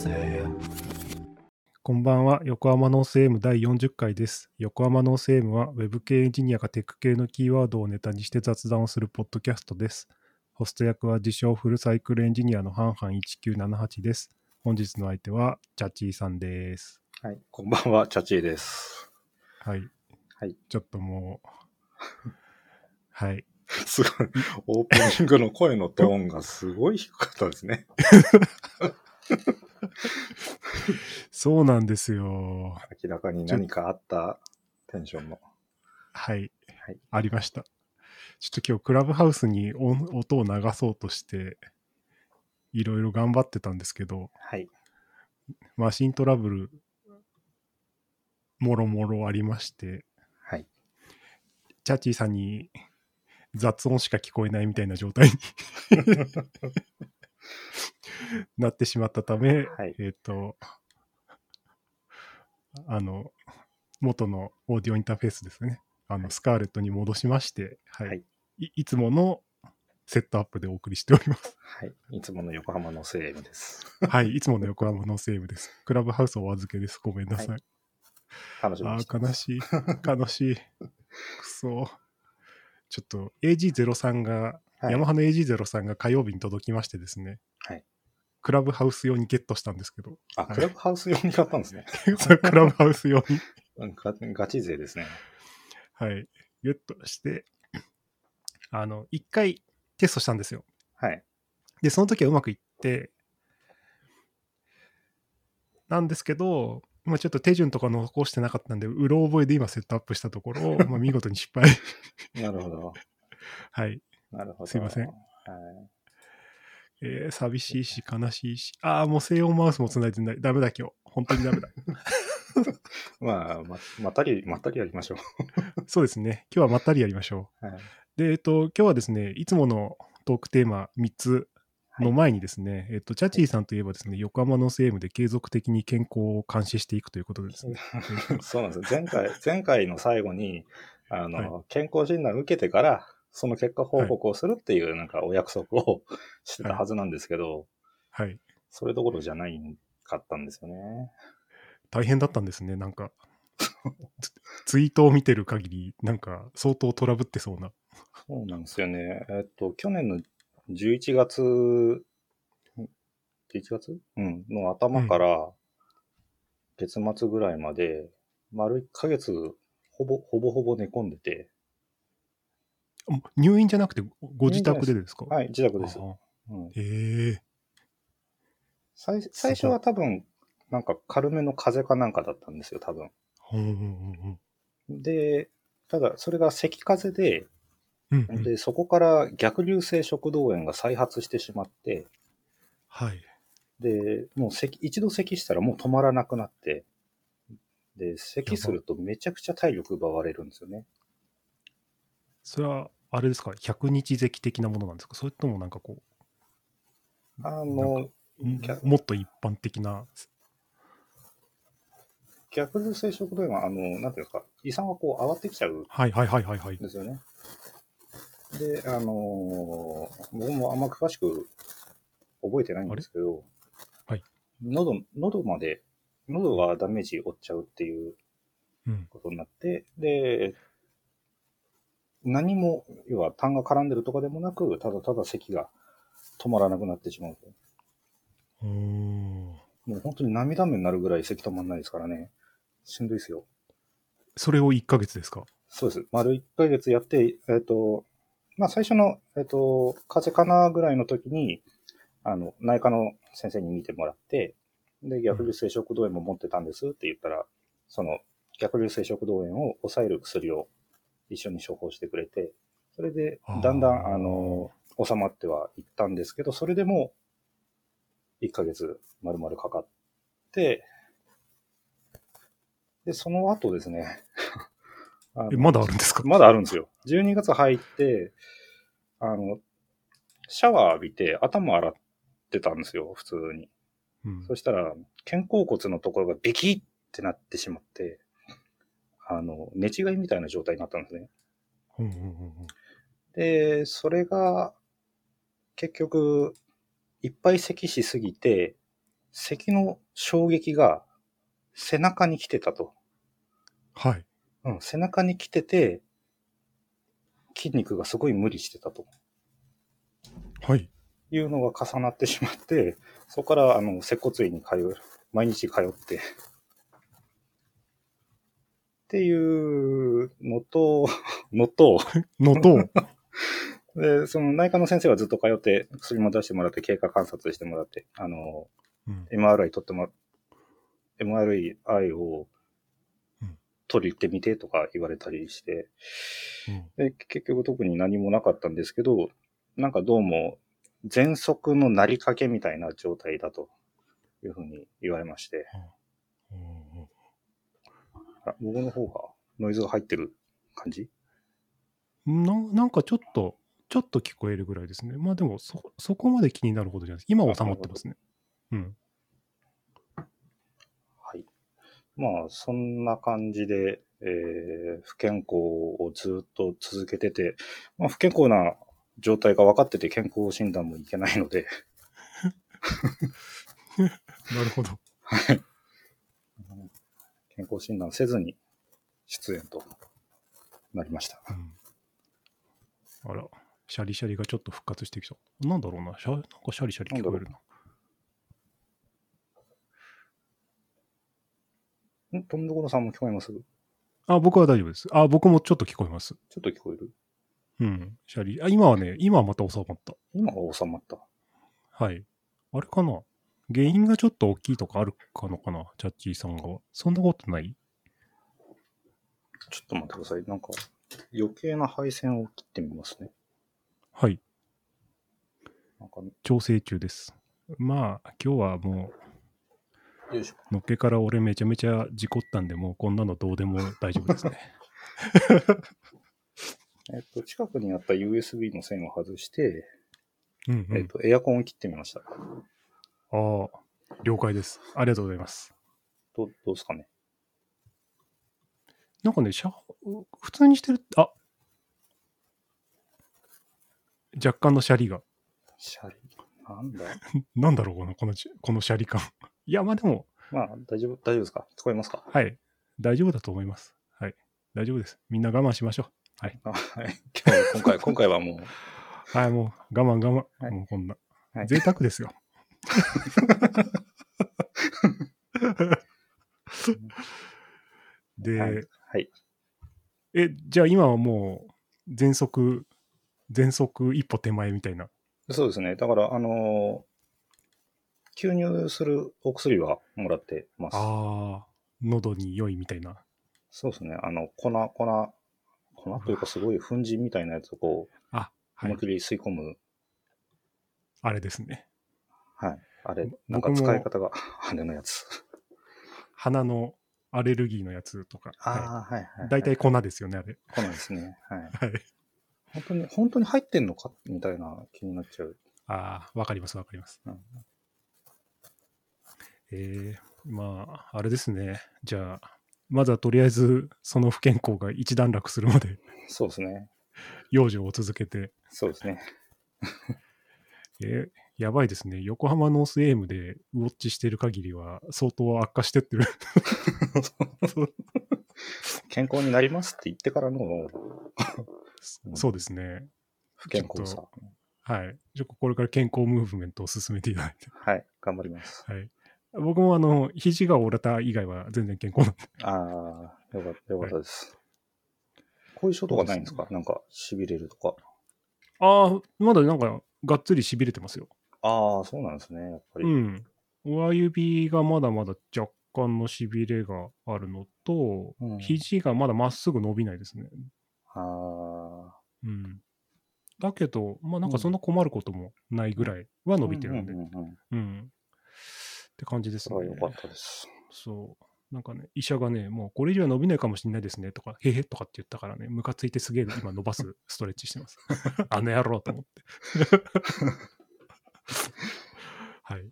性こんばんは。横浜ノース AM 第40回です。横浜ノース AM は Web 系エンジニアがテック系のキーワードをネタにして雑談をするポッドキャストです。ホスト役は自称 full cycle エンジニアのハンハン1978です。本日の相手はチャチーさんです。はい、こんばんは、チャチーです。はい。はい。ちょっともう、はい。すごい、オープニングの声のトーンがすごい低かったですね。そうなんですよ。明らかに何かあったテンションの。はい。はいありました。ちょっと今日クラブハウスに音音を流そうとして、いろいろ頑張ってたんですけど、はい。マシントラブル、もろもろありまして、はい。チャッチーさんに雑音しか聞こえないみたいな状態に なってしまったため、はいえっ、と、あの、元のオーディオインターフェースですね。あの、スカーレットに戻しまして、はい。はいい、いつものセットアップでお送りしております。はい。いつもの横浜のセームです。はい。いつもの横浜のセーブです。クラブハウスお預けです。ごめんなさい。は楽しみあ。あ、悲しい。悲しい。くそ。ちょっと AG03 が、はいヤマハの AG03 が火曜日に届きましてですね。はいクラブハウス用にゲットしたんですけど、あ、クラブハウス用に買ったんですね。それクラブハウス用に、ガチ勢ですね。はい、ゲットして、あの、一回テストしたんですよ。はい。で、その時はうまくいって、なんですけど、まあ、ちょっと手順とか残してなかったんで、うろ覚えで今セットアップしたところ、まあ、見事に失敗。なるほど。はい。なるほど。すいませんはい。えー寂しいし、悲しいし。ああ、もう西洋マウスも繋いでない。ダメだ、今日。本当にダメだ。まあ、ままったり、まったりやりましょ そうですね。今日はまったりやりましょう。はい。う。で、えっと、今日はですね、いつものトークテーマ3つの前にですね、えっと、チャチーさんといえばですね、横浜のセームで継続的に健康を監視していくということでですね。そうなんですよ。前回、前回の最後に、あの、は健康診断受けてから、その結果報告をするっていう、なんかお約束をしてたはずなんですけど、はい。それどころじゃないかったんですよね。大変だったんですね、なんか。ツ ツイートを見てる限り、なんか相当トラブってそうな。そうなんですよね。えっと、去年の11月、ん11月？うん、の頭から月末ぐらいまで、丸1ヶ月、ほぼ、ほぼほぼ寝込んでて、入院じゃなくて、ご自宅でですか？はい、自宅です。あうん、へえ最最初は多分、なんか軽めの風邪かなんかだったんですよ、多分。ほんほんほんほんで、ただ、それが咳風邪で、うんうんで、そこから逆流性食道炎が再発してしまって、はい。で、もう咳、一度咳したらもう止まらなくなって、で、咳するとめちゃくちゃ体力奪われるんですよね。それは、あれですか、100日咳的なものなんですか？それともなんかこあなの、もっと一般的な？逆流性食道炎は、あの、なんていうか、胃酸がこう上がってきちゃうんはいはいはいはいはい。ですよね。で、あのー僕もあんま詳しく覚えてないんですけど、はい喉、喉まで、喉がダメージ負っちゃうっていううん。ことになって、で、何も、要は痰が絡んでるとかでもなく、ただただ咳が止まらなくなってしまうと。おーもう本当に涙目になるぐらい咳止まんないですからね。しんどいですよ。それを1ヶ月ですか？そうです。丸1ヶ月やって、えっ、と、まあ最初の、えっ、と、風邪かなぐらいの時に、あの、内科の先生に見てもらって、で、逆流性食道炎も持ってたんですって言ったら、その、逆流性食道炎を抑える薬を一緒に処方してくれて、それでだんだん、あの、収まってはいったんですけど、それでも、1ヶ月丸々かかって、で、その後ですね、まだあるんですか？まだあるんですよ。12月入って、あの、シャワー浴びて頭洗ってたんですよ、普通に。うんそしたら、肩甲骨のところがビキッってなってしまって、あの、寝違いみたいな状態になったんですね。で、それが、結局、いっぱい咳しすぎて、咳の衝撃が背中に来てたと。はい。うん、背中に来てて、筋肉がすごい無理してたとはい。いうのが重なってしまって、そこから、あの、接骨院に通う、毎日通って、っていうのと、のと、のと、で、その内科の先生はずっと通って、薬も出してもらって、経過観察してもらって、あの、うん。MRI 取ってもら、MRI をうん。取りってみてとか言われたりして、うん。で、結局特に何もなかったんですけど、なんかどうも、喘息のなりかけみたいな状態だというふうに言われまして、うんあ僕の方がノイズが入ってる感じ？ななんかちょっと、ちょっと聞こえるぐらいですね。まあでもそ、そこまで気になるほどじゃないです。今は収まってますね。うん。はい。まあ、そんな感じで、えー不健康をずっと続けてて、まあ、不健康な状態が分かってて健康診断もいけないので、なるほど。はい。健康診断せずに出演となりました。うん。あら、シャリシャリがちょっと復活してきた。なんだろうな。シャなんかシャリシャリ聞こえるな。んとん？どころさんも聞こえます？ちょあ、僕は大丈夫です。あ、僕もちょっと聞こえます。っと聞こえる？うん。シャリ。あ、今はね、今はまた収まった。今は収まった。はい。あれかな？原因がちょっと大きいとかあるかのかな？チャッチーさんが。そんなことない？ちょっと待ってください。なんか余計な配線を切ってみますね。はい。なんか、調整中です。まあ、今日はもよいしょ。う、のっけから俺めちゃめちゃ事故ったんで、もうこんなのどうでも大丈夫ですね。えっと、近くにあった USB の線を外して、うん、うん。えっと、エアコンを切ってみました。ああ、了解です。ありがとうございます。どうどうですかね？なんかね、シャ普通にしてる、あ若干のシャリが。シャリ？なんだ？なんだろうな、このしこのシャリ感。いや、まあでも、まあ、大丈夫、大丈夫ですか？聞こえますか？はい。大丈夫だと思います。はい。大丈夫です。みんな我慢しましょあはい。今日今回、今回はもう、う。はい、もう我慢我慢。はいもうこんな。はい贅沢ですよ。で、はい。はい。え、じゃあ今はもう、全速、全速一歩手前みたいな？そうですね。だから、あのー吸入するお薬はもらってます。ああ、喉に良いみたいな？そうですね。あの、粉、粉、粉というかすごい粉塵みたいなやつをこう、あ、はい思いっ。きり吸い込む。あれですね。はい。あれぼ、なんか使い方が、あれのやつ。鼻のアレルギーのやつとか。はああ、はい、はい。い。大体粉ですよね、あれ。粉ですね。はい。はい。本当に、本当に入ってんのかみたいな気になっちゃう。ああ、わかります、わかります。うんえー、まあ、あれですね。じゃあ、まずはとりあえず、その不健康が一段落するまで、そうですね。養生を続けて、そうですね。えーやばいですね。横浜 North AM でウォッチしてる限りは、相当悪化してってる。健康になりますって言ってからのうん そうですね。不健康さ。はい。ちょこれから健康ムーブメントを進めていただいて。はい。頑張ります。はい。僕もあの、肘が折れた以外は全然健康なんで。ああ、よかった、よかったです。後遺症とかないんですか？なんか、痺れるとか。ああ、まだなんか、がっつり痺れてますよ。ああ、そうなんですね。やっぱり。うん。親指がまだまだ若干の痺れがあるのと、うん肘がまだまっすぐ伸びないですね。あうん。だけど、まあなんかそんな困ることもないぐらいはあ。伸びてるんで。うんうんうんうんうん。って感じですねよかったです。そう。なんかね、医者がね、もうこれ以上は伸びないかもしれないですねとか、へへとかって言ったからね、ムカついてすげえ今伸ばすストレッチしてます。あの野郎と思って。はい。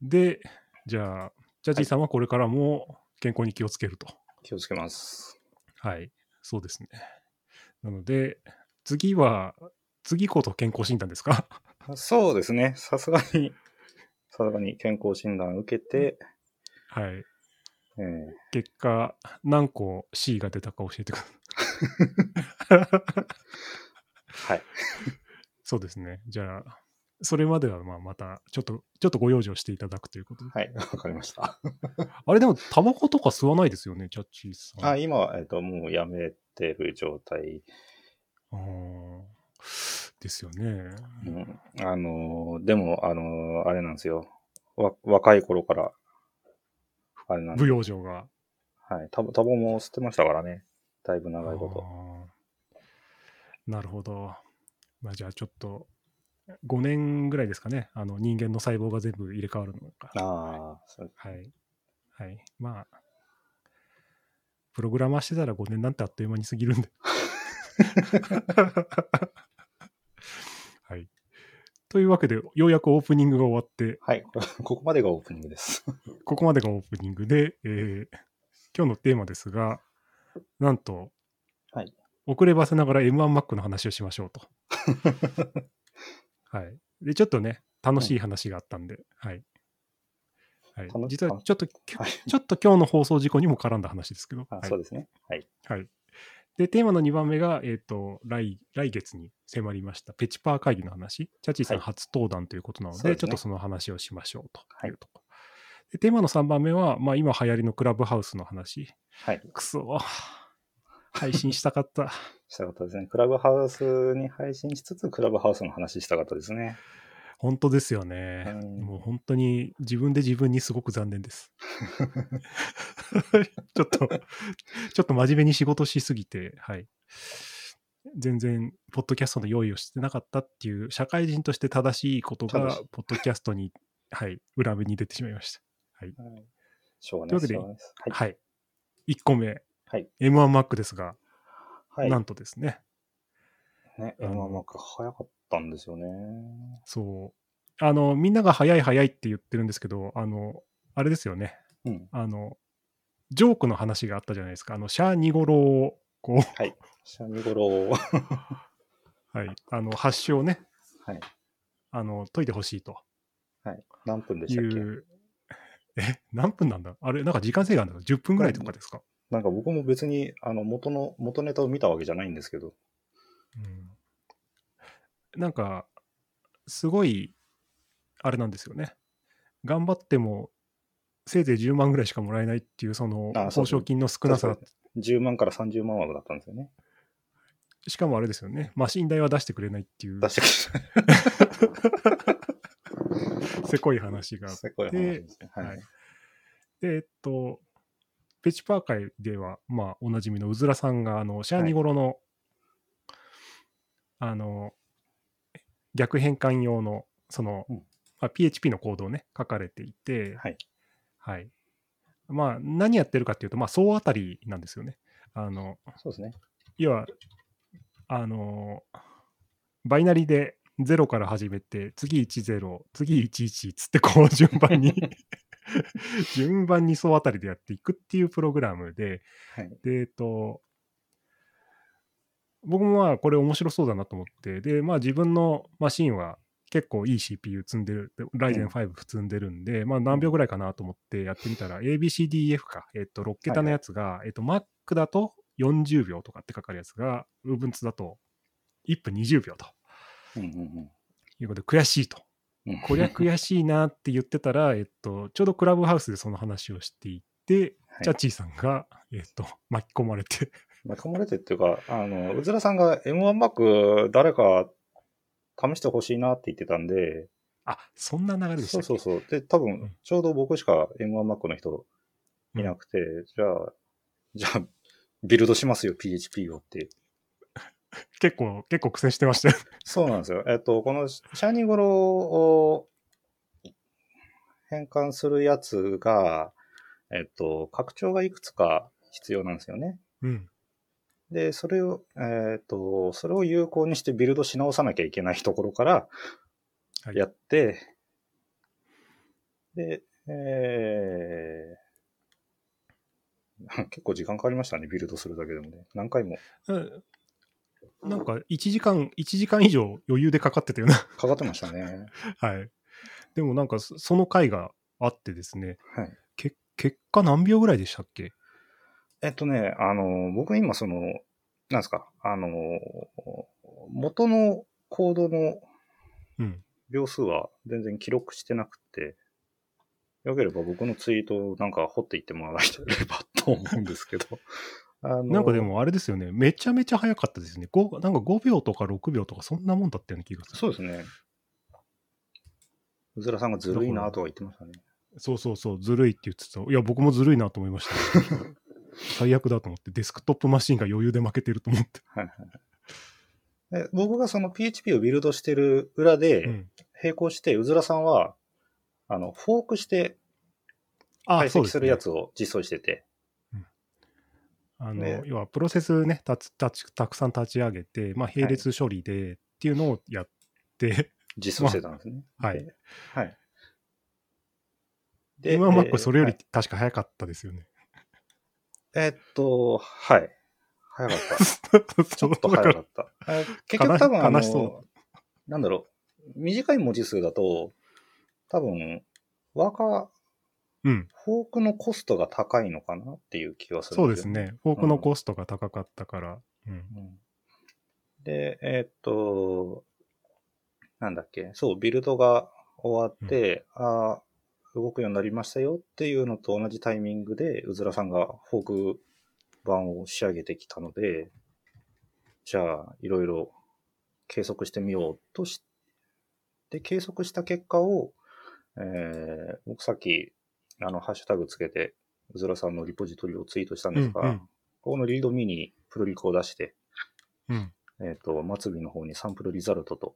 で、じゃあ、ジャッジーさんはこれからも健康に気をつけると。気をつけます。はい。そうですね。なので、次は、次こそ健康診断ですか？そうですね。さすがに、さすがに健康診断受けて、はい。えー結果、何個 C が出たか教えてください。はい。そうですね。じゃあ、それまではまあまた、ちょっと、ちょっとご養生していただくということで。はい、わかりました。あれでも、タバコとか吸わないですよね、ジャッジーさん。あ今は、えっ、と、もうやめてる状態。あーですよね。うん、あのーでも、あのーあれなんですよ。わ若い頃から、あれなんで不養生が。はい。タバタバコも吸ってましたからね。だいぶ長いこあーなるほど。まあ、じゃあちょっと、5年ぐらいですかね。あの人間の細胞が全部入れ替わるのが。と。ああ、そうはい。はい。まあ、プログラマーしてたら5年なんてあっという間に過ぎるんで。はい。というわけで、ようやくオープニングが終わって、はい。ここまでがオープニングです。ここまでがオープニングで、えー今日のテーマですが、なんと、はい遅ればせながら M1Mac の話をしましょうと。はい。で、ちょっとね、楽しい話があったんで、はい。はい楽、実はちょっと、ちょっと今日の放送事故にも絡んだ話ですけど、あはいそうですね。はい。はい。で、テーマの2番目が、えっ、と来、来月に迫りました、ペチパー会議の話。チャッチーさんはい初登壇ということなので、そうですねちょっとその話をしましょうとはいいうところ。でテーマの3番目は、まあ、今流行りのクラブハウスの話。はい。くそ配信したかった。したかったですね。クラブハウスに配信しつつ、クラブハウスの話したかったですね。本当ですよね。うんもう本当に自分で自分にすごく残念です。ちょっと、ちょっと真面目に仕事しすぎて、はい。全然、ポッドキャストの用意をしてなかったっていう、社会人として正しいことがポッドキャストに、はい、裏目に出てしまいました。はいしょうがないです。というしょうがないです。はい。はい。1個目、はい。M1Mac ですが、はい。なんとですね、ね、あの M1 マック早かったんですよね。そう、あの、みんなが早い早いって言ってるんですけど、あの、あれですよね、うん。あの、ジョークの話があったじゃないですか。あの、シャーニゴロを、こう、はい。シャミゴロを、はい、あの、発祥をね、はい。あの、解いてほしいとはい。何分でいしたっけ？う、え、何分なんだ？あれ、なんか時間制限あるんだ ?10 分ぐらいとかですか、なんか僕も別に、あの、元の、元ネタを見たわけじゃないんですけど。うん、なんか、すごい、あれなんですよね。頑張っても、せいぜい10万ぐらいしかもらえないっていう、その、報奨金の少なさ、10万から30万枠だったんですよね。しかもあれですよね、マシン代は出してくれないっていう出、してく せこい。せこい話ですね。ははいい。で、えっと、ペチパー会では、まあ、おなじみのうずらさんが、あの、シャーニゴロの、あの、逆変換用の、その、うんまあ、PHP のコードをね、書かれていて、はい。はい。まあ、何やってるかっていうと、まあ、総当たりなんですよね。あの、そうですね。要は、あの、バイナリで0から始めて、次10、次11つって、こう順番に、順番に総当たりでやっていくっていうプログラムで、はい。で、えっと、僕もまあこれ面白そうだなと思って、で、まあ自分のマシンは結構いい CPU 積んでる、で Ryzen 5積んでるんで、まあ何秒ぐらいかなと思ってやってみたら、ABCDEF か、えっと、6桁のやつが、えっと、Mac だと40秒とかってかかるやつが、Ubuntu だと1分20秒とうんうん。いうことで、悔しいと。うん。こりゃ悔しいなって言ってたら、えっと、ちょうどクラブハウスでその話をしていて、はいチャッチーさんが、えっと、巻き込まれて、巻き込まれてっていうか、あの、うずらさんが M1 マック誰か試してほしいなって言ってたんで、あ、そんな流れでしたそうそうそう。で、多うん分、ちょうど僕しか M1 マックの人いなくて、じゃあ、じゃあ、ビルドしますよ、PHP をって。結構、結構苦戦してましたよ。そうなんですよ。えっと、このシャーニゴロを変換するやつが、えっと、拡張がいくつか必要なんですよね。うん。で、それを、えっと、それを有効にしてビルドし直さなきゃいけないところからはいやって、で、えー、結構時間かかりましたね、ビルドするだけでもね。何回もうんなんか、1時間、1時間以上余裕でかかってたような。かかってましたね。はい。でもなんかそその回があってですね、はい。け結果何秒ぐらいでしたっけ？えっとね、あの、僕今その、なんですか、あの、元のコードのうん。秒数は全然記録してなくて、よければ僕のツイートをなんか掘っていってもらえればと思うんですけど。あのなんかで、もあれですよね、めちゃめちゃ早かったですね。5なんか5秒とか6秒とかそんなもんだったような気がする。そうですね。うずらさんがずるいなとは言ってましたね。そうそうそう、ずるいって言ってた。いや、僕もずるいなと思いました、最悪だと思って、デスクトップマシンが余裕で負けてると思って。はいはいはいで僕がその PHP をビルドしてる裏で、うん、並行して、うずらさんは、あの、フォークしてあ解析するやつ。つを実装してて、あの、ね要はプロセスねたつたちたくさん立ち上げて、まあ、並列処理でっていうのをやって、実装してたんですね。はいで。はい。今マックそれよりはい確か早かったですよね。えーっと、はい。早かった。ちょっと早かった。え結局多分あの、なんだろう、短い文字数だと、多分、ワーカー、うん、フォークのコストが高いのかなっていう気がするそうですね。フォークのコストが高かったから。うん。うん。で、えーっと、なんだっけ、そう、ビルドが終わって、ああ、動くようになりましたよっていうのと同じタイミングで、うずらさんがフォーク版を仕上げてきたので、じゃあ、いろいろ計測してみようとして、計測した結果を、えー僕さっき、あの、ハッシュタグつけて、うずらさんのリポジトリをツイートしたんですが、うんうんここのリードミにプルリクを出して、うん。えっ、と、末尾の方にサンプルリザルトと、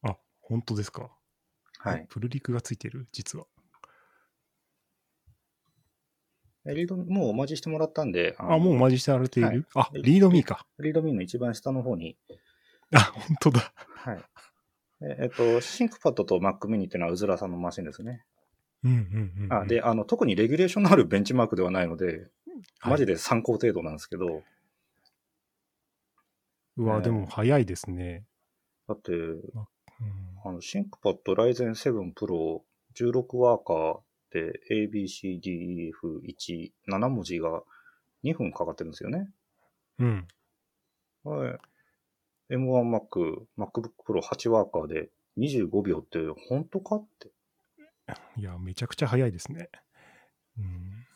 あ、本当ですか？はい。プルリクがついてる？実は。え README もお待ちしてもらったんで、あ、のもうマージしてられている、はいあ、 README か。 README の一番下の方に、あ、本当だ。はい。ええっ、と、 ThinkPad と Mac mini っていうのはうずらさんのマシンですね。うんうんうん、うん。あで、あの、特にレギュレーションのあるベンチマークではないので、はいマジで参考程度なんですけど、うわ、ねでも早いですね。だって、うん、あの、 ThinkPad Ryzen 7 Pro 16ワーカーで ABCDEF1、7文字が2分かかってるんですよね。うん。はい。M1Mac、MacBook Pro 8ワーカーで25秒って本当かって。いや、めちゃくちゃ早いですね。うん。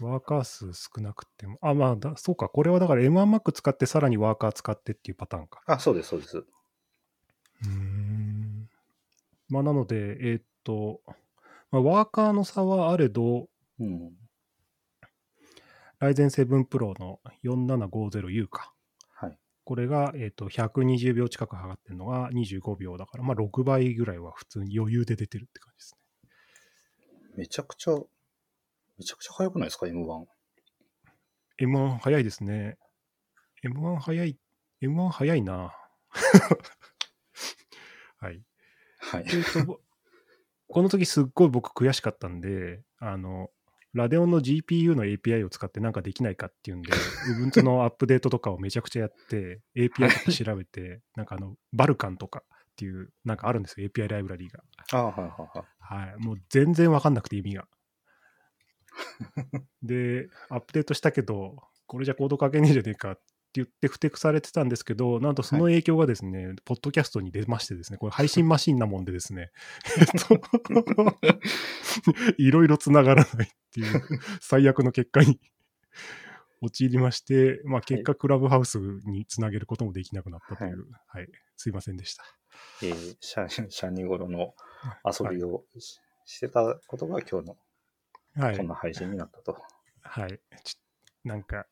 ワーカー数少なくても。あ、まあだ、そうか。これはだから M1Mac 使ってさらにワーカー使ってっていうパターンか。あ、そうです、そうです。うーん。まあ、なので、えーっと、まあ、ワーカーの差はあれど、うん。Ryzen 7 Pro の 4750U か。はい。これが、えーっと120秒近く測ってるのが25秒だから、まあ、6倍ぐらいは普通に余裕で出てるって感じですね。めちゃくちゃ、めちゃくちゃ早くないですか、M1。M1 早いですね。M1 早い、M1 早いな。はい。はい。えーとぼこの時すっごい僕悔しかったんで、あの、ラデオンの GPU の API を使ってなんかできないかっていうんで、Ubuntu のアップデートとかをめちゃくちゃやって、API とか調べて、なんかあの、バルカンとかっていう、なんかあるんですよ、API ライブラリーが。あはいはいはい。はい。もう全然わかんなくて意味が。で、アップデートしたけど、これじゃコード書けねえじゃねえかって言ってふてくされてたんですけど、なんとその影響がですね、ポッドキャストに出ましてですね、これ配信マシンなもんでですね、えっと、いろいろつながらないっていう最悪の結果に陥りまして、まあ結果クラブハウスにつなげることもできなくなったという、はい、すいませんでした。えー、シャシャニゴロの遊びをし,、してたことが今日のはいこん。な配信になったと。はい。ちなんか、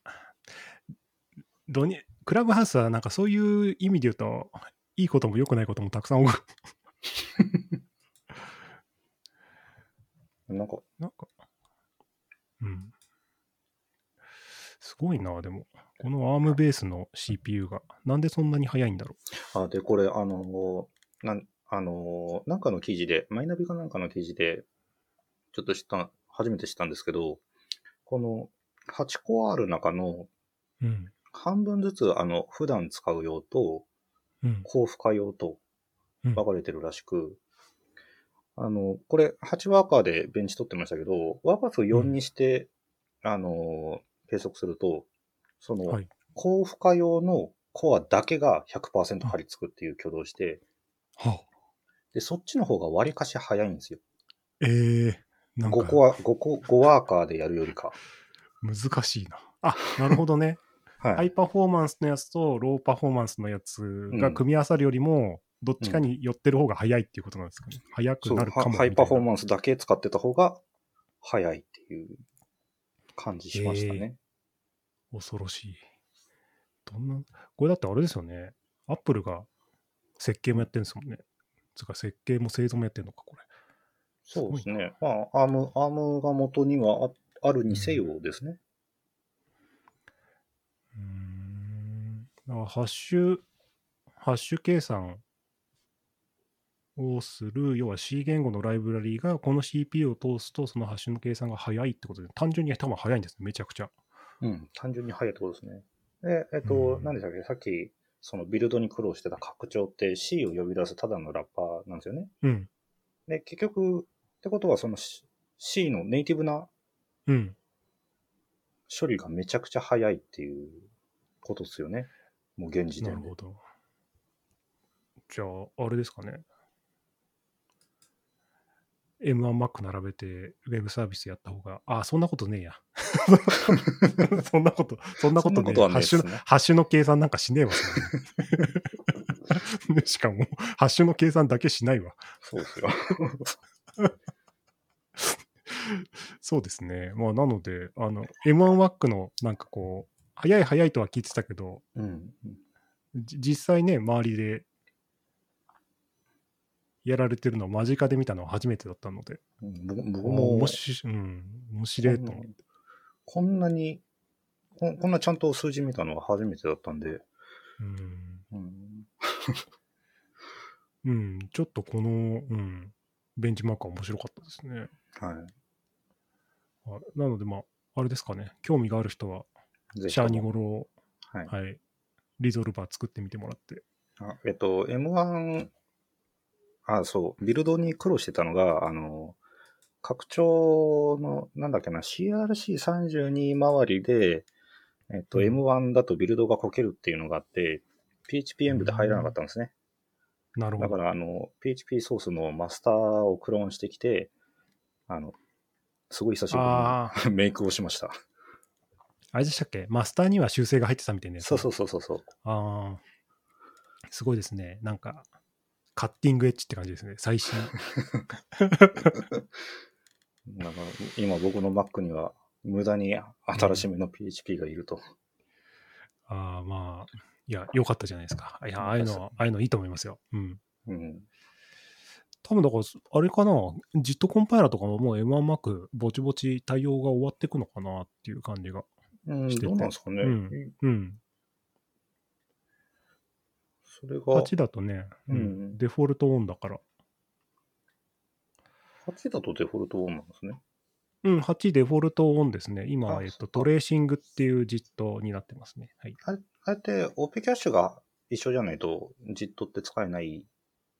どに、クラブハウスはなんかそういう意味で言うと、いいことも良くないこともたくさん。なんか、なんか、うん。すごいな、でも。この ARM ベースの CPU が、なんでそんなに速いんだろあ、で、これ、あのー、なん、あのー、なんかの記事で、マイナビかなんかの記事で、ちょっと知った、初めて知ったんですけど、この8個ある中のう。うん。半分ずつ、あの、普段使う用と、うん。高負荷用とうん分かれてるらしく、あの、これ、8ワーカーでベンチ取ってましたけど、ワーカー数4にして、あの、計測すると、その、はい。高負荷用のコアだけが100%張り付くっていう挙動をして、はあ、で、そっちの方が割かし早いんですよ。ええなんか5個は、5個、5ワーカーでやるよりか。難しいな。あ、なるほどね。はい。ハイパフォーマンスのやつとローパフォーマンスのやつが組み合わさるよりも、どっちかに寄ってる方が早いっていうことなんですかね。早くそうなるかもハハイパフォーンマンスだけ使ってた方が早いっていう感じしましたね。ス。恐ろしい。どんな、これだってあれですよね。 Apple が設計もやってるんですもんね。つうか設計も製造もやってるのか、これ。そうですね。まあ、アーム、アームが元にはああるにせよですね。うーん。だからハッシュ、ハッシュ計算をする、要は C 言語のライブラリーがこの CPU を通すと、そのハッシュの計算が早いってことで、単純に多分早いんですね、めちゃくちゃ。うん。単純に早いってことですね。で、えっと、うん何でしたっけ？さっき、そのビルドに苦労してた拡張って C を呼び出すただのラッパーなんですよね。うん。で、結局、ってことはその C- C のネイティブなうん。処理がめちゃくちゃ早いっていうことですよね。もう現時点でなるほ。ど。じゃあ、あれですかね。M1Mac 並べて、ウェブサービスやった方が、あ、そんなことねえや。そんなこと、そんなことねえハッシュの、ハッシュの計算なんかしねえわ、しかも、ハッシュの計算だけしないわ。そうですよ。そうですね。まあ、なので、あの、M1Mac のなんかこう、早い早いとは聞いてたけど、うん。じ実際ね、周りでやられてるのを間近で見たのは初めてだったので、うん僕僕もも面白い、うん、面白いと思って。こんなにこん、こんなちゃんと数字見たのは初めてだったんで、うん、うん、うん、ちょっとこの、うん、ベンチマークは面白かったですね。はあなので、まあ、あれですかね、興味がある人は、シャーニゴロを、はい。はい、リゾルバー作ってみてもらって。あえっと、M1、あ、そう、ビルドに苦労してたのが、あの、拡張の、なんだっけな、CRC32 周りで、えっと、うん M1 だとビルドがこけるっていうのがあって、PHP 演舞で入らなかったんですね。なるほど。だから、あの、PHP ソースのマスターをクローンしてきて、あの、すごい久しぶありに メイクをしました。あれでしたっけ？マスターには修正が入ってたみたいなやつ。そうそうそうそうそう。ああ、すごいですね。なんか、カッティングエッジって感じですね。最新。なんか今僕の Mac には無駄に新しめの PHP がいると。ああ、まあ、いや、良かったじゃないですか。いや、ああいうのは、ああいうのいいと思いますよ。うん。うん。多分だから、あれかな、JIT コンパイラーとかももう M1Mac ぼちぼち対応が終わっていくのかなっていう感じが。うん、しててどうなんですかね。うんうん。それが、8だとね、うんうんデフォルトオンだから。8だとデフォルトオンなんですね。うん、8デフォルトオンですね。今は、えっと、トレーシングっていう JIT になってますね。はい。あれ、あれって OP キャッシュが一緒じゃないと JIT って使えない。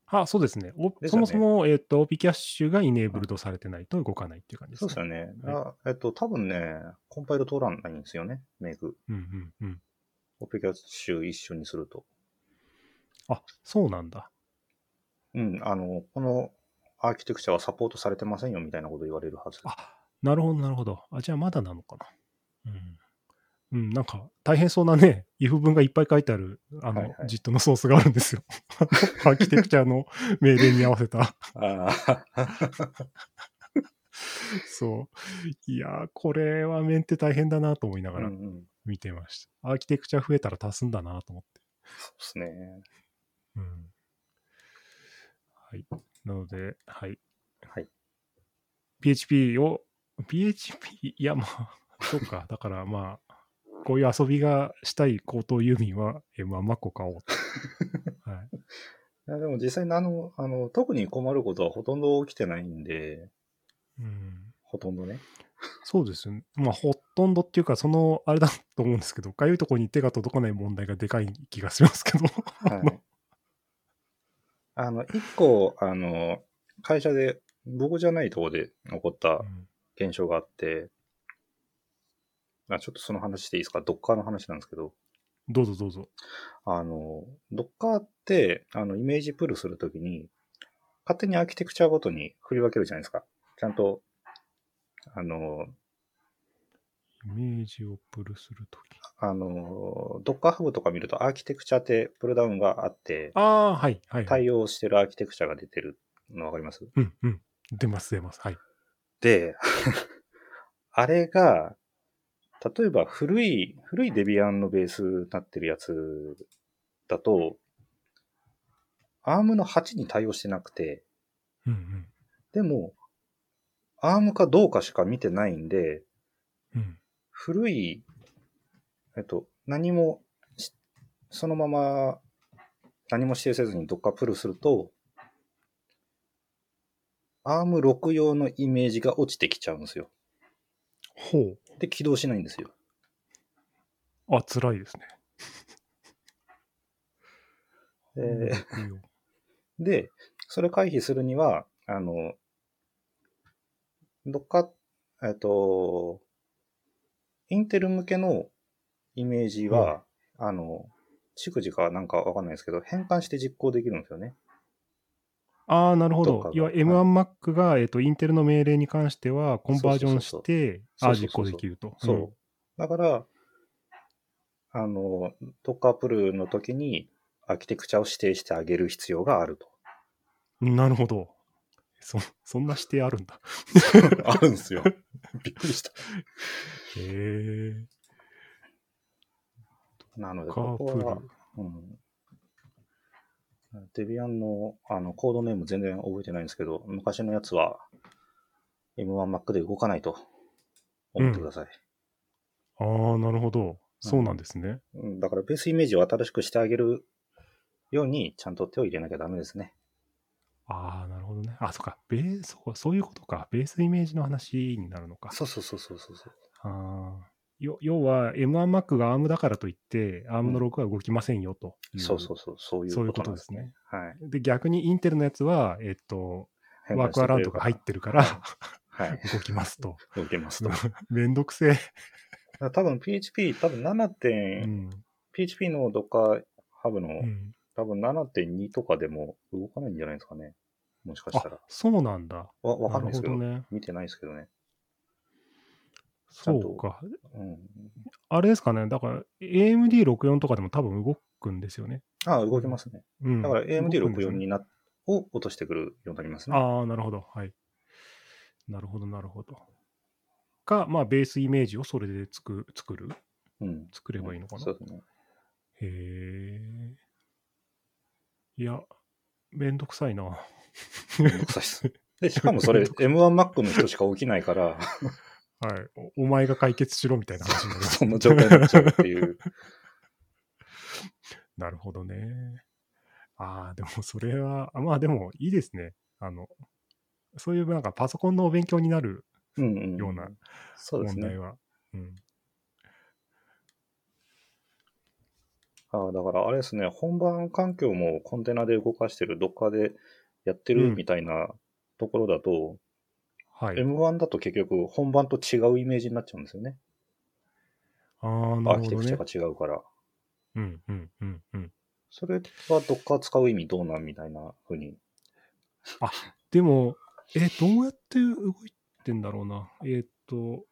あ、そうですね。すよねそもそも、えっと、OP キャッシュがイネーブルドされてないと動かないっていう感じですそうね。ですよね。はあえっと、多分ね、コンパイル通らないんですよね、メイク。うんうんうん。OP キャッシュ一緒にすると。あ、そうなんだ。うん、あの、このアーキテクチャはサポートされてませんよみたいなこと言われるはず。あ、なるほど、なるほど。あ、じゃあまだなのかな。うん。うん、なんか大変そうなね、if 文がいっぱい書いてある、あの、はいはい JIT のソースがあるんですよ。アーキテクチャの命令に合わせた。ああ、そう。いやー、これはメンテ大変だなと思いながらうんうん。見てました。アーキテクチャ増えたら足すんだなと思って。そうですね。うん。はい。なので、はい。はい。PHP を、PHP、いや、まあ、そうか。だからまあ、こういう遊びがしたい高等遊民は M1Mac を買おうと。はい。いやでも実際にあの、あの、特に困ることはほとんど起きてないんで、うん、ほとんどね。そうですね。まあ、ほとんどっていうか、その、あれだと思うんですけど、かゆいところに手が届かない問題がでかい気がしますけど。はい。あの、一個、あの、会社で僕じゃないところで起こったうん現象があって、あちょっとその話していいですか？ドッカーの話なんですけど、どうぞどうぞ。あの、ドッカーって、あの、イメージプルするときに、勝手にアーキテクチャごとに振り分けるじゃないですか。ちゃんと、あの、イメージをプルするとき。あの、ドッカーハブとか見るとアーキテクチャってプルダウンがあって、ああ、はい、はい、はい。対応してるアーキテクチャが出てるのわかります？うん、うん。出ます、出ます。はい。で、あれが、例えば古い、古いデビアンのベースになってるやつだと、アームの8に対応してなくて、うん、うん。でも、アームかどうかしか見てないんで、うん。古い、えっと、何もし、そのまま何も指定せずにどっかプルすると、アーム6用のイメージが落ちてきちゃうんですよ。ほう。で、起動しないんですよ。あ、辛いですね。えーで、それ回避するには、あの、どっか、えっと、インテル向けのイメージは、あの、逐次かなんかわかんないですけど、変換して実行できるんですよね。ああ、なるほどっかが。どいわはい M1Mac が、えっと、インテルの命令に関しては、コンバージョンして、ああ、実行できると。そう。だから、あの、ドッカープルの時に、アーキテクチャを指定してあげる必要があると。うん。なるほど。そ、そんな指定あるんだ。あるんですよ。びっくりした。へえ。なので、ここはル。、うん。デビアンのあのコードネーム全然覚えてないんですけど、昔のやつは M1Mac で動かないと思ってください。ああ、なるほど。そうなんですね。うんだからベースイメージを新しくしてあげるようにちゃんと手を入れなきゃダメですね。ああ、なるほどね。あ、そっか。ベース、そうそういうことか。ベースイメージの話になるのか。そうそうそうそうそうそう。ああ。よ要は、M1Mac が ARM だからといって、ARM の6は動きませんよと。そうそうそう、そういうそういうここととですね。はい。で、逆にインテルのやつは、えっと、ワークアラウンドが入ってるから、はい。動きますと。動けますと。めんどくせえ。ら多分 PHP、多分7う点、ん。PHP の Docker ハブの、うん多分7.2とかでも動かないんじゃないですかね。もしかしたらあ。、そうなんだ。わ、わかんないですけど、どね。見てないですけどね。そうか。うん。あれですかね。だから、AMD64 とかでも多分動くんですよね。ああ、動きますね。うん。だから動くんですよ AMD64 ねにな、を落としてくるようになりますね。ああ、なるほど。はい。なるほど、なるほど。か、まあ、ベースイメージをそれで作作る？うん。作ればいいのかな？そうですね。へえ。いや、めんどくさいな。めんどくさいです。で、しかもそれ M1Mac の人しか起きないから、はいお。お前が解決しろみたいな話になりますそんな状態になっちゃうっていう。なるほどね。ああ、でもそれは、あまあでもいいですね。あの、そういうなんかパソコンのお勉強になるうんうん。ようなそうですね。問題は。うん。ああ、だからあれですね、本番環境もコンテナで動かしてる、Docker でやってるうんみたいなところだと、はい。M1 だと結局本番と違うイメージになっちゃうんですよね。ああ、アなるほどねーキテクチャ。が違うから。うんうんうんうん。それは Docker 使う意味どうなんみたいな風に。でも、え、どうやって動いてんだろうな。えーっと、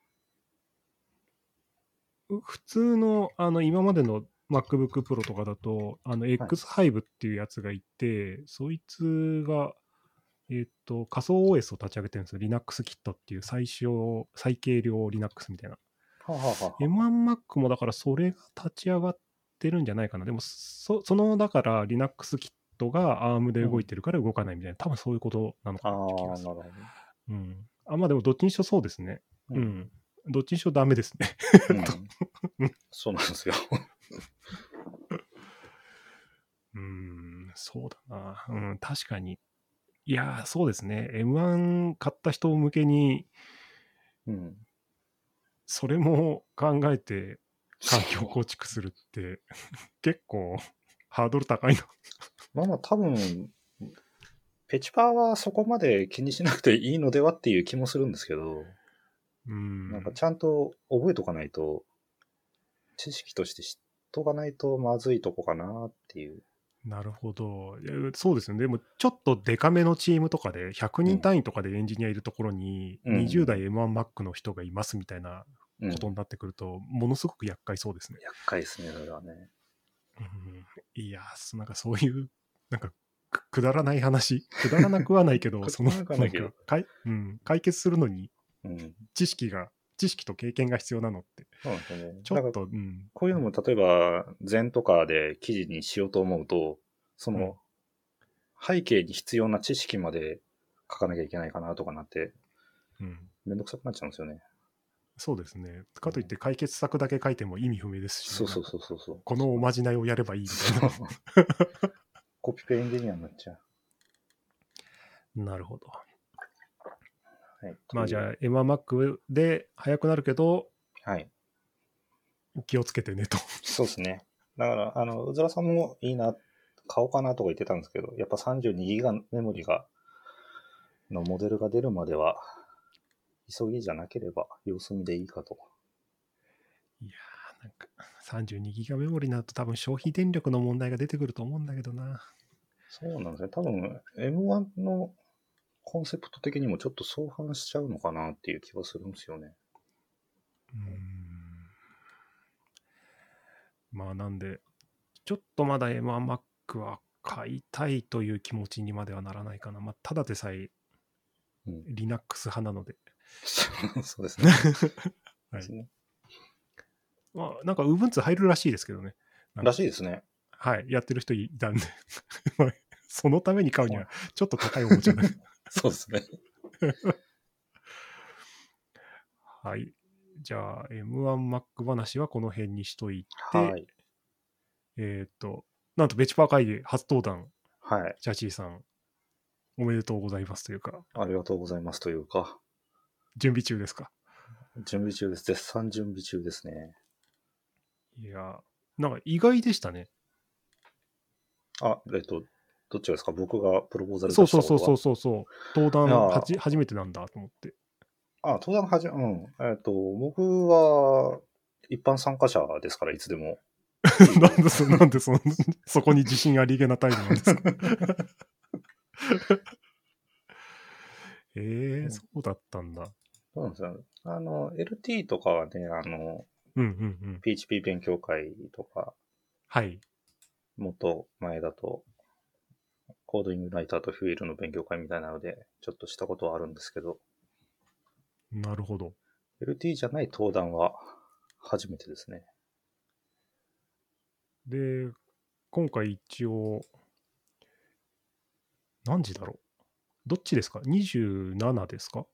う普通の、あの、今までの MacBook Pro とかだと、あの、X5 っていうやつがいて、そいつが、えーっと、仮想 OS を立ち上げてるんですよ。Linux キットっていう最小、最軽量 Linux みたいな。はあ、はあはあ M1Mac もだからそれが立ち上がってるんじゃないかな。でも、そその、だから Linux キットが ARM で動いてるから動かないみたいな、多分そういうことなのかなって気がする。うん。あ、まあでもどっちにしろそうですね。ううんん。どっちにしろダメですね。うん そうなんですよ。うん、そうだな。うん、確かに。いやー、そうですね。M1 買った人向けに、うん。それも考えて環境構築するって、結構ハードル高いな。まあまあ多分、ペチパーはそこまで気にしなくていいのではっていう気もするんですけど、うん。なんかちゃんと覚えとかないと、知識として知っとかないとまずいとこかなっていう。なるほど。そうですよね。でも、ちょっとデカめのチームとかで、100人単位とかでエンジニアいるところに、うん20代 M1Mac の人がいますみたいなうんことになってくると、ものすごく厄介そうですね。厄介ですね、それはね。うんいやなんかそういう、なんかくくだらない話、くだらなくはないけど、その、なんかかい、うん、解決するのにうん。知識が、知識と経験が必要なのって、そうですよね。ちょっと、うん、こういうのも例えば、禅とかで記事にしようと思うと、その、うん背景に必要な知識まで書かなきゃいけないかなとかなって、うん、めんどくさくなっちゃうんですよね。そうですね。かといって解決策だけ書いても意味不明ですしね、そうそうそうそうそう。このおまじないをやればいいみたいな。コピペエンジニアになっちゃう。なるほど。はい。まあじゃあ、MMac で速くなるけど、あ。はい。気をつけてねと。そうですね。だから、あの、うずらさんもいいな、買おうかなとか言ってたんですけど、やっぱ32ギガメモリが、のモデルが出るまでは、急ぎじゃなければ様子見でいいかと。いやー、なんか32ギガメモリになると多分消費電力の問題が出てくると思うんだけどな。そうなんですね。多分、M1 のコンセプト的にもちょっと相反しちゃうのかなっていう気がするんですよね。うーん。まあなんで、ちょっとまだ M1Mac は買いたいという気持ちにまではならないかな。まあただでさえうん。Linux 派なので。そうですね。はいまあなんか Ubuntu 入るらしいですけどね。らしいですね。はい、やってる人いたんで。まあそのために買うにはちょっと高いおもちゃだ。そうですね。はい。じゃあ M1Mac 話はこの辺にしといて、はい。えっ、と、なんとベチパー会議初登壇、はい。ジャチーさん、おめでとうございますというか、ありがとうございますというか、準備中ですか？準備中です。絶賛準備中ですね。いや、なんか意外でしたね。あ、えっと、どっちがですか？僕がプロポーザルそうそうそうそうそうそう。登壇はじ初めてなんだと思って。あ、登壇はじ、うん。えっと、僕は一般参加者ですから、いつでも。なんでそ、なんでその、そこに自信ありげな態度なんですか？えー、そうだったんだ。そうなんですよ。あの、LT とかはね、あの、うんうんうん。PHP 勉強会とか、はい。もっと前だと、コードイングライターとフィールの勉強会みたいなので、ちょっとしたことはあるんですけど、なるほど。LT じゃない登壇は初めてですね。で、今回一応、何時だろう？どっちですか ?27 ですか？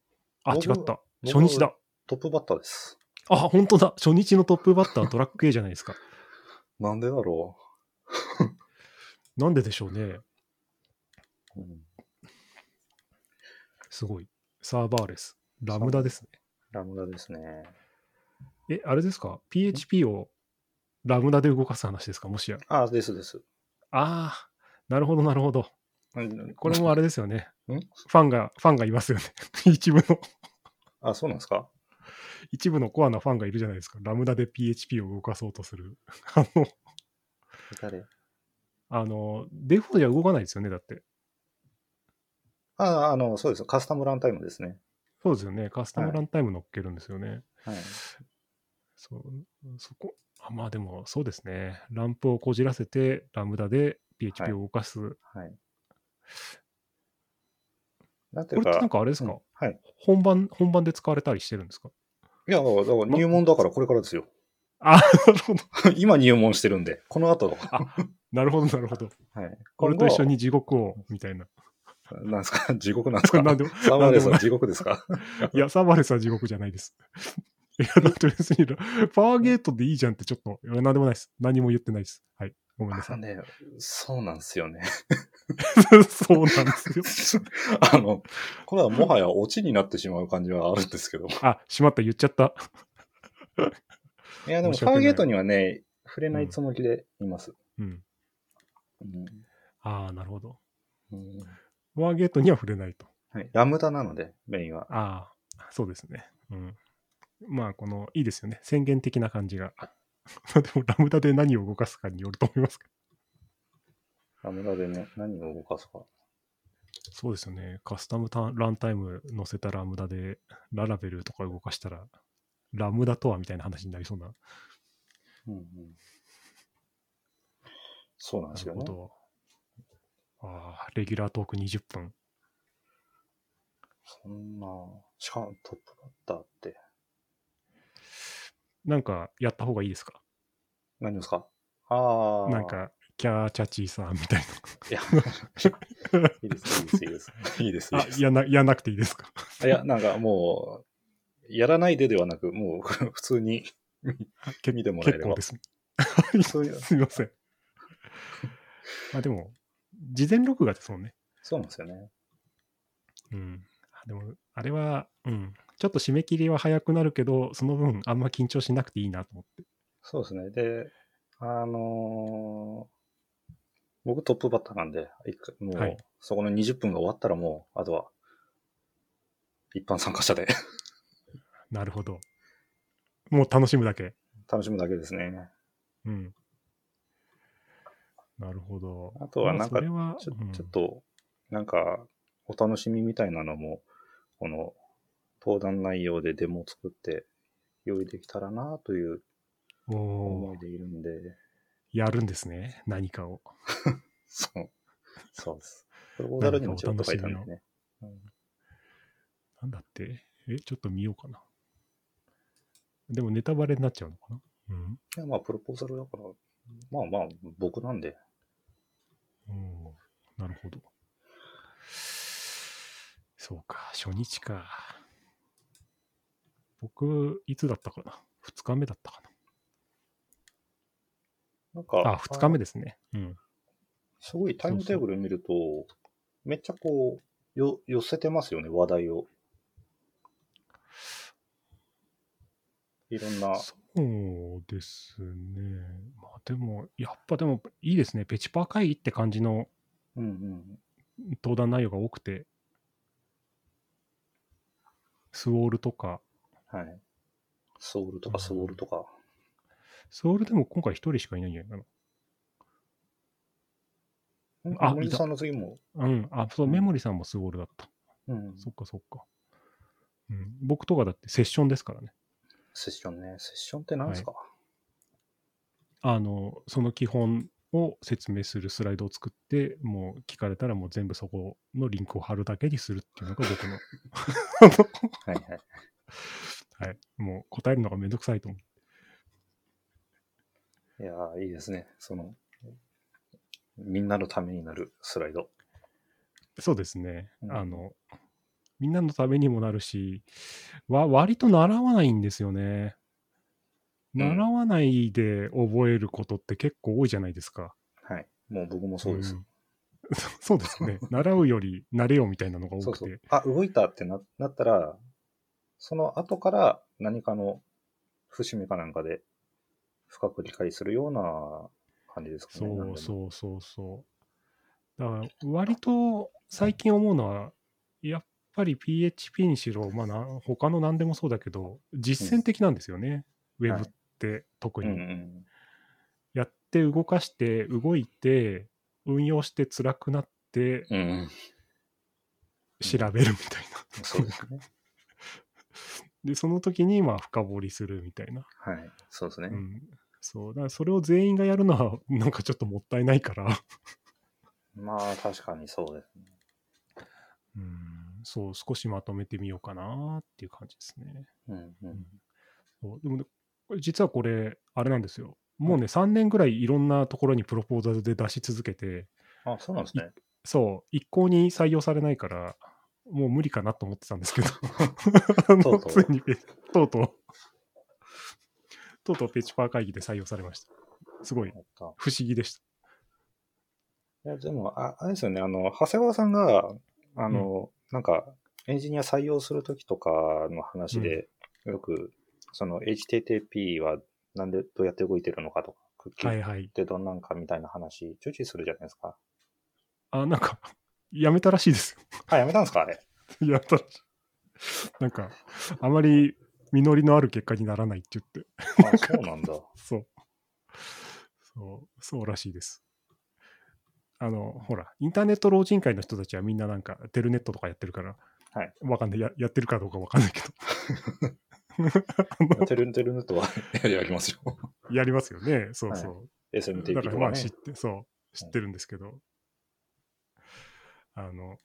あ、違僕った。僕初日だ。トップバッターです。あ、本当だ。初日のトップバッタートラック A じゃないですか。なんでだろ なんででしょうね。う。うん、すごい。サーバーレス。ラムダですね。ラムダですね。え、あれですか ?PHP をラムダで動かす話ですか？もしや。あ、ですです。ああ、なるほど、なるほど。うんこれもあれですよね。ん？ファンが、ファンがいますよね。一部の、あ、そうなんですか？一部のコアなファンがいるじゃないですか。ラムダで PHP を動かそうとする。あの、誰？あの、デフォでは動かないですよね、だって。あ、あの、そうです。カスタムランタイムですね。そうですよね。カスタムはいランタイム乗っけるんですよね。はい。そう、そこ、あまあでもそうですね。ランプをこじらせて、ラムダで PHP を動かす。はい。なんていうか、これってなんかあれですか、うんはい。本番、本番で使われたりしてるんですか？いや、だから入門だからこれからですよ。あ、なるほど。今入門してるんで、この後、なるほど、なるほど。はい。これと一緒今に地獄を、みたいな。後。なんですか？地獄なんですか？なんでも、サーバーレスは地獄ですか？いや、サーバーレスは地獄じゃないです。いや、だって別に、パワーゲートでいいじゃんってちょっと、なんでもないです。何も言ってないです。はい。ごめんなさい。あね、そうなんですよね。そうなんですよ。あの、これはもはやオチになってしまう感じはあるんですけど。あ、しまった、言っちゃった。いや、でも、申し訳ないファーゲートにはね、触れないつもりでいます。うん。うんああ、なるほど。うんワーゲートには触れないと。はい。ラムダなので、メインは。ああ、そうですね。うん。まあ、この、いいですよね。宣言的な感じが。でも、ラムダで何を動かすかによると思いますけど。ラムダでね、何を動かすか。そうですよね。カスタムタランタイム載せたラムダで、ララベルとか動かしたら、ラムダとはみたいな話になりそうな。うんうん。そうなんなですよね。るほど。ああ、レギュラートーク20分。そんな、しかもトップバッターって、なんか、やった方がいいですか？何ですか？ああ。なん、か、キャーチャチーさんみたいいや、いいです、いいです、いいです。いいな。であ、す。やな、やなくていいですか？いや、なんかもう、やらないでではなく、もう 普通にけ見てもらえれば結構です。すみません。まあでも、事前録画ですもんね。そうなんですよね。うん。あでも、あれは、うん。ちょっと締め切りは早くなるけど、その分、あんま緊張しなくていいなと思って。そうですね。で、あのー僕トップバッターなんで、もう、はいそこの20分が終わったらもう、あとは、一般参加者でなるほど。もう楽しむだけ。楽しむだけですね。うん。なるほど。あとはなんかちょうんちょっと、なんか、お楽しみみたいなのも、この、登壇内容でデモを作って、用意できたらなという思いでいるんで、やるんですね。何かを。そう。そうです。プロポーザルにもちょっと書いたんでね。うんなんだって？え、ちょっと見ようかな。でもネタバレになっちゃうのかな？うん。いや、まあ、プロポーザルだから、まあまあ、僕なんで、なるほど。そうか、初日か。僕、いつだったかな ?2 日目だったかなんか、なあ、2日目ですね。うん。すごいタイムテーブル見ると、めっちゃこう、よ、寄せてますよね、話題を。いろんな、そうですね。まあでも、やっぱでもいいですね。ペチパー会議って感じのうんうん。登壇内容が多くて、スウォールとか、はい。ソウルとかスウォールとか。スウォールでも今回一人しかいないんじゃないかあ森さんの次も。な。うん。あ、そう、うんメモリさんもスウォールだった。うん。そっかそっか。うん。僕とかだってセッションですからね。セッションね。セッションって何ですか、あの、その基本を説明するスライドを作って、もう聞かれたらもう全部そこのリンクを貼るだけにするっていうのが僕の。はいはい。はい。もう答えるのがめんどくさいと思う。いやーいいですね。その、みんなのためになるスライド。そうですね。うんあの、みんなのためにもなるし、わ割と習わないんですよね。うん習わないで覚えることって結構多いじゃないですか。はい。もう僕もそうです。ん そうですね。習うより慣れよみたいなのが多くて。そうそう。あ、動いたってななったら、その後から何かの節目かなんかで深く理解するような感じですかね。そうう。そうそうそう。だから割と最近思うのは、やっぱり PHP にしろ、まあな、他の何でもそうだけど、実践的なんですよね。ウェブって特に。うんうん。やって動かして動いて運用して辛くなってうんうん。調べるみたいな。そうですね。で、その時にまあ深掘りするみたいな。はい。そうですね。うん。そう。だからそれを全員がやるのは なんかちょっともったいないから。まあ、確かにそうですね。うん。そう、少しまとめてみようかなっていう感じですね。うんう。うんんそうでも実はこれ、あれなんですよ。もうね、3年ぐらいいろんなところにプロポーザルで出し続けて、あ、そうなんですね。そう、一向に採用されないから、もう無理かなと思ってたんですけど、あ とのうとう ついにペ、とうとう、とうとうペチパー会議で採用されました。すごい不思議でした。いや、でも、ああれですよね、あの、長谷川さんが、あの、なんか、エンジニア採用するときとかの話で、よく、その HTTP はなんで、どうやって動いてるのかとか、クッキーっはいはい。てどんなんかみたいな話、ちょいちょいするじゃないですか。あ、なんか、やめたらしいですよ。あ、やめたんですかあれ？やったらしい。なんか、あまり実りのある結果にならないって言って。あ、そうなんだ。そう。そう、そうらしいです。あの、ほら、インターネット老人会の人たちはみんななんか、テルネットとかやってるから、はい。わかんないや。やってるかどうかわかんないけど。テ ルテルネットはやりますよ。やりますよね。そうそう。SMTP だからまあ。知って、そう、知ってるんですけど、あの、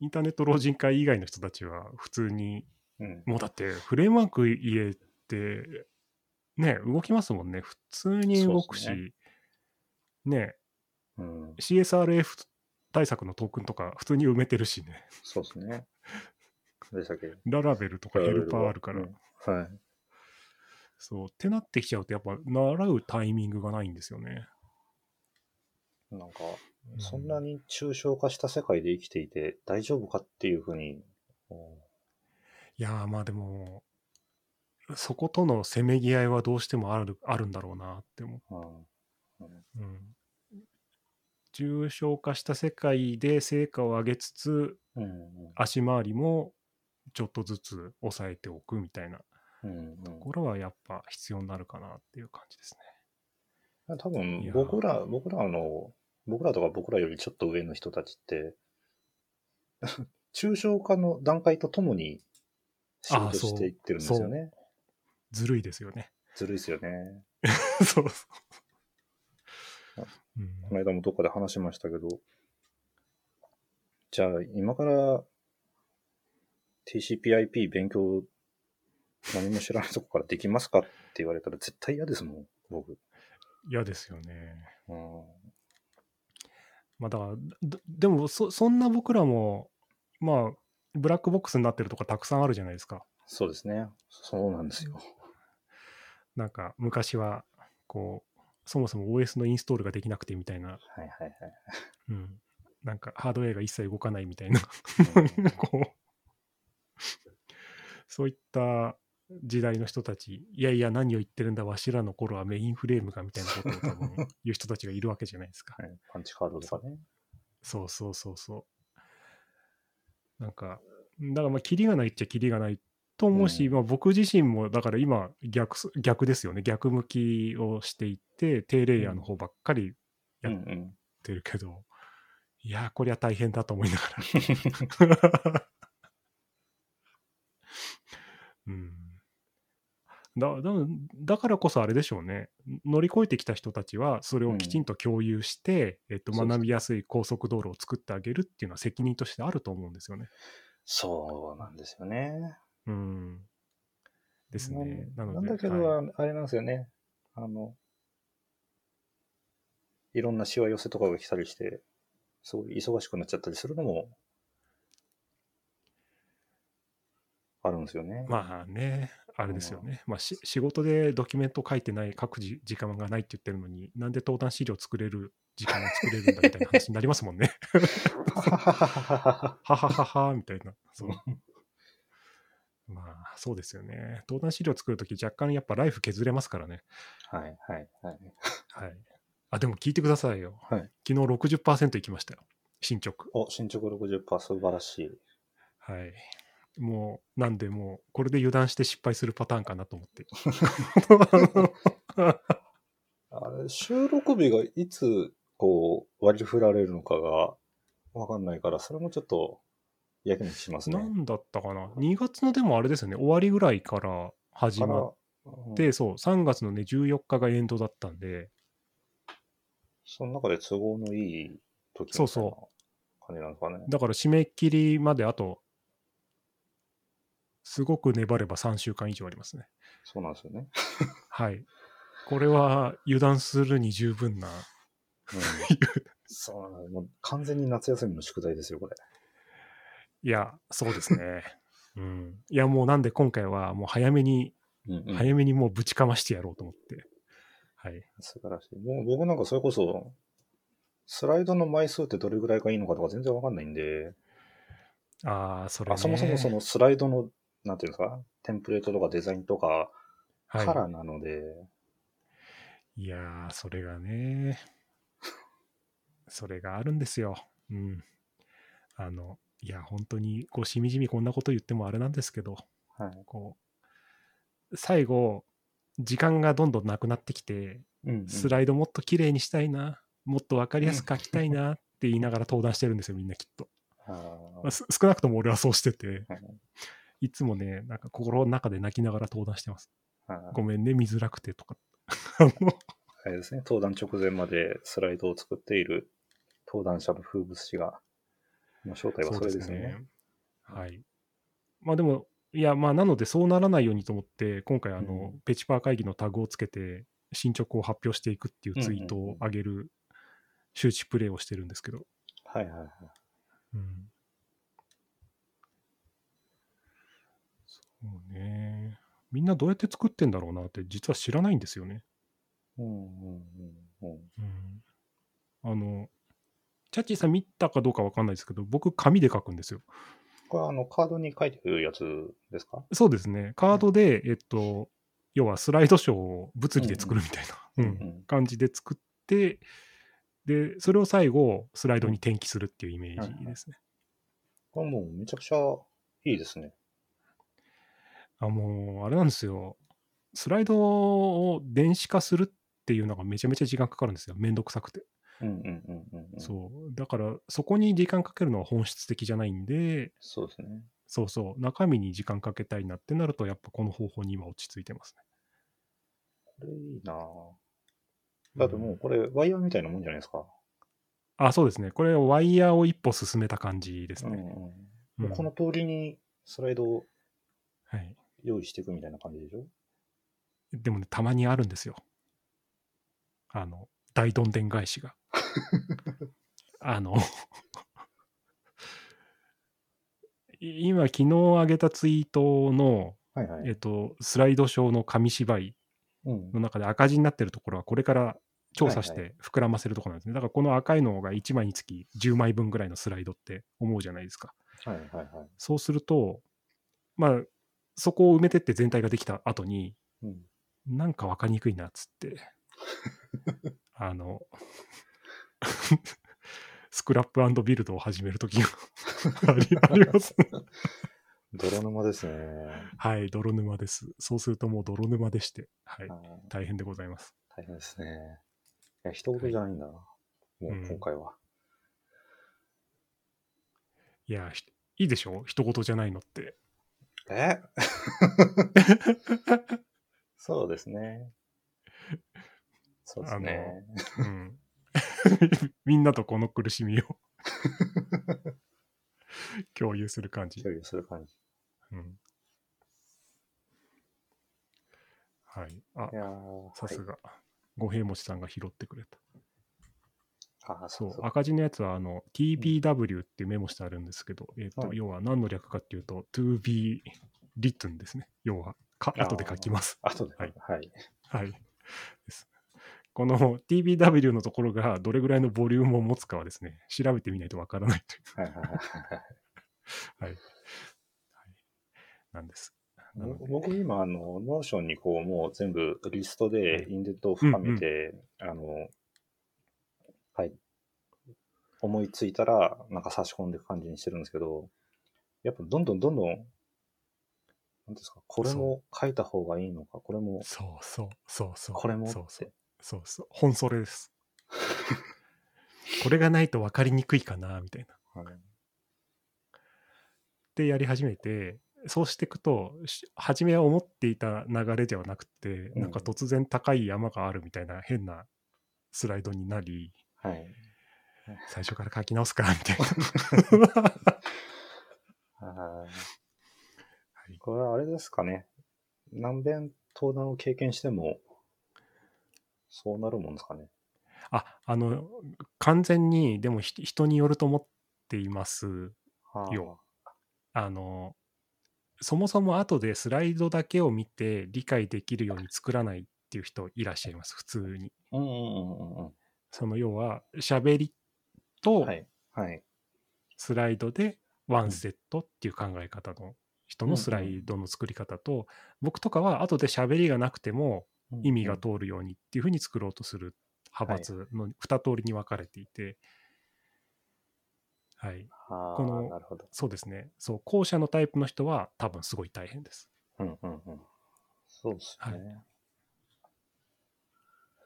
インターネット老人会以外の人たちは普通に、うん。もうだってフレームワーク入れて、ね、動きますもんね。普通に動くし、そうでね、うん。CSRF 対策のトークンとか普通に埋めてるしね。そうですね。でしたっけララベルとかヘルパーあるから。うんはい。そう。ってなってきちゃうと、やっぱ習うタイミングがないんですよね。なんか、そんなに抽象化した世界で生きていて大丈夫かっていうふうに、うんいやー、まあでも、そことのせめぎ合いはどうしてもあるあるんだろうなって思うんう。うん。重症化した世界で成果を上げつつ、うんうん足回りもちょっとずつ抑えておくみたいなところはやっぱ必要になるかなっていう感じですね。多分僕ら、僕らの、僕らとか僕らよりちょっと上の人たちって、抽象化の段階とともに仕事していってるんですよね。ずるいですよね。ずるいですよね。そうそう。うんこの間もどっかで話しましたけど、じゃあ今から TCPIP 勉強何も知らないとこからできますかって言われたら絶対嫌ですもん、僕。嫌ですよね。うんまあだから、ででもそ、そんな僕らも、まあ、ブラックボックスになってるとかたくさんあるじゃないですか。そうですね。そうなんですよ。なんか、昔は、こう、そもそも OS のインストールができなくてみたいな、はいはいはい。うん、なんか、ハードウェアが一切動かないみたいな、うん こう、そういった時代の人たち、いやいや、何を言ってるんだ、わしらの頃はメインフレームがみたいなことを多分言う人たちがいるわけじゃないですか。はいパンチカードとかね。そうそうそうそう。なんか、だからまあ、キリがないっちゃキリがないと思うし、うんまあ、僕自身も、だから今逆す、逆ですよね。逆向きをしていって、低レイヤーの方ばっかりやっうんうん。てるけど、いやー、こりゃ大変だと思いながら。うん。だだだからこそあれでしょうね。乗り越えてきた人たちは、それをきちんと共有して、えっと、学びやすい高速道路を作ってあげるっていうのは責任としてあると思うんですよね。そうなんですよね。うん。ですね。なので。なんだけど、はいあれなんですよね。あの、いろんなしわ寄せとかが来たりして、すごい忙しくなっちゃったりするのも、あるんですよね。まあね、あれですよね。まあし仕事でドキュメント書いてない、書くじ時間がないって言ってるのに、なんで登壇資料作れる時間を作れるんだみたいな話になりますもんね。ははははみたいな。そう。まあ、そうですよね。登壇資料作るとき若干やっぱライフ削れますからね。はいはいはい。はい。あ、でも聞いてくださいよ。はい。昨日60%いきましたよ。進捗。お、進捗60%素晴らしい。はい。もう、なんでもう、これで油断して失敗するパターンかなと思って。あれ、収録日がいつ、こう、割り振られるのかがわかんないから、それもちょっと、やきもきしますね。なんだったかな ?2 月のでもあれですよね、終わりぐらいから始まっうんて、そう、3月のね、14日がエンドだったんで、その中で都合のいい時そうそうう。感じなんですかね。だから締め切りまであと、すごく粘れば3週間以上ありますね。そうなんですよね。はい。これは油断するに十分な。うん、そう完全に夏休みの宿題ですよ、これ。いや、そうですね。うん。いや、もうなんで今回はもう早めに、うんうん早めにもうぶちかましてやろうと思って。はい。素晴らしい。もう僕なんかそれこそ、スライドの枚数ってどれぐらいがいいのかとか全然わかんないんで、ああ、それ、ね。あそもそもそのスライドの、なんていうんですか、テンプレートとかデザインとか、はい、カラーなので、いやー、それがね、それがあるんですよ。うん。あの、いや、本当に、こう、しみじみこんなこと言ってもあれなんですけど、はい。こう、最後、時間がどんどんなくなってきて、うんうんスライドもっと綺麗にしたいな、もっと分かりやすく書きたいな って言いながら登壇してるんですよ、みんなきっと。あまあす少なくとも俺はそうしてて、いいつもね、なんか心の中で泣きながら登壇してます。はいごめんね、見づらくてとか。あれですね、登壇直前までスライドを作っている登壇者の風物詩が、の正体はそれですよね。はい。まあでも、いや、まあなのでそうならないようにと思って、今回あの、うんペチパー会議のタグをつけて、進捗を発表していくっていうツイートを上げる周知プレイをしてるんですけど、はいはいはい。うん。そうね。みんなどうやって作ってんだろうなって実は知らないんですよね。うんうんうんうん。うん。あの、チャッチーさん見たかどうかわかんないですけど、僕紙で書くんですよ。これはあのカードに書いてるやつですか？そうですね。カードで、えっと、要はスライドショーを物理で作るみたいな、うんうん感じで作って、で、それを最後、スライドに転記するっていうイメージですね。これもうめちゃくちゃいいですね。あ、もう、あれなんですよ。スライドを電子化するっていうのがめちゃめちゃ時間かかるんですよ。めんどくさくて。うんうんうんうん、うん。そう。だから、そこに時間かけるのは本質的じゃないんで、そうですね。そうそう。中身に時間かけたいなってなると、やっぱこの方法に今落ち着いてますね。これいいなぁだってもうこれワイヤーみたいなもんじゃないですか。あ、そうですね。これ、ワイヤーを一歩進めた感じですね。うこの通りにスライドをはい。用意していくみたいな感じでしょ？でもね、たまにあるんですよ。あの、大どんでん返しが。あの、い今、昨日上げたツイートの、はいはい。えっと、スライドショーの紙芝居うんの中で赤字になってるところは、これから調査しはいはて膨らませるところなんですね。だから、この赤いのが1枚につき10枚分ぐらいのスライドって思うじゃないですか。はいはいはい。そうすると、まあ、そこを埋めてって全体ができた後に、うん、なんか分かりにくいなっつって、あの、スクラップビルドを始めるときがあります。泥沼ですね。はい、泥沼です。そうするともう泥沼でして、はい大変でございます。大変ですね。いや、一言じゃないんだな。もううん今回は。いや、ひいいでしょ？一言じゃないのって。え？そうですね。そうですね。うん。みんなとこの苦しみを 共有する感じ。共有する感じ。うん。はい。あさすはいが。五平餅さんが拾ってくれた。そそうう、赤字のやつは、あの、TBW ってメモしてあるんですけど、えっ、と、はい要は何の略かっていうと、to be written ですね。要は、か後で書きます。あとで、はいはい。はい。です。この TBW のところがどれぐらいのボリュームを持つかはですね、調べてみないとわからないという。はいはいはいはい。はい。はい、なんです。僕今、あの、 Notion にこう、もう全部リストでインデントを深めて、あの、はい。思いついたら、なんか差し込んでいく感じにしてるんですけど、やっぱどんどんどんどん、なんですか、これも書いた方がいいのか、これも、そうそうそうそう。これもそうそうって。そうそう。本それです。これがないと分かりにくいかな、みたいな。はいでやり始めて、そうしていくと、し初めは思っていた流れではなくて、うんなんか突然高い山があるみたいな変なスライドになり、はい。最初から書き直すか、みたいな。はい。これはあれですかね。何遍登壇を経験しても、そうなるもんですかね。あ、あの、完全に、でもひ人によると思っています。はあよあの、そもそも後でスライドだけを見て理解できるように作らないっていう人いらっしゃいます、普通に。うんうんその要は、喋りと。スライドでワンセットっていう考え方の人のスライドの作り方と、僕とかは後で喋りがなくても意味が通るようにっていうふうに作ろうとする派閥の2通りに分かれていて、はい。あこの。そうですね。そう、後者のタイプの人は多分すごい大変です。うんうんうん。そうですね。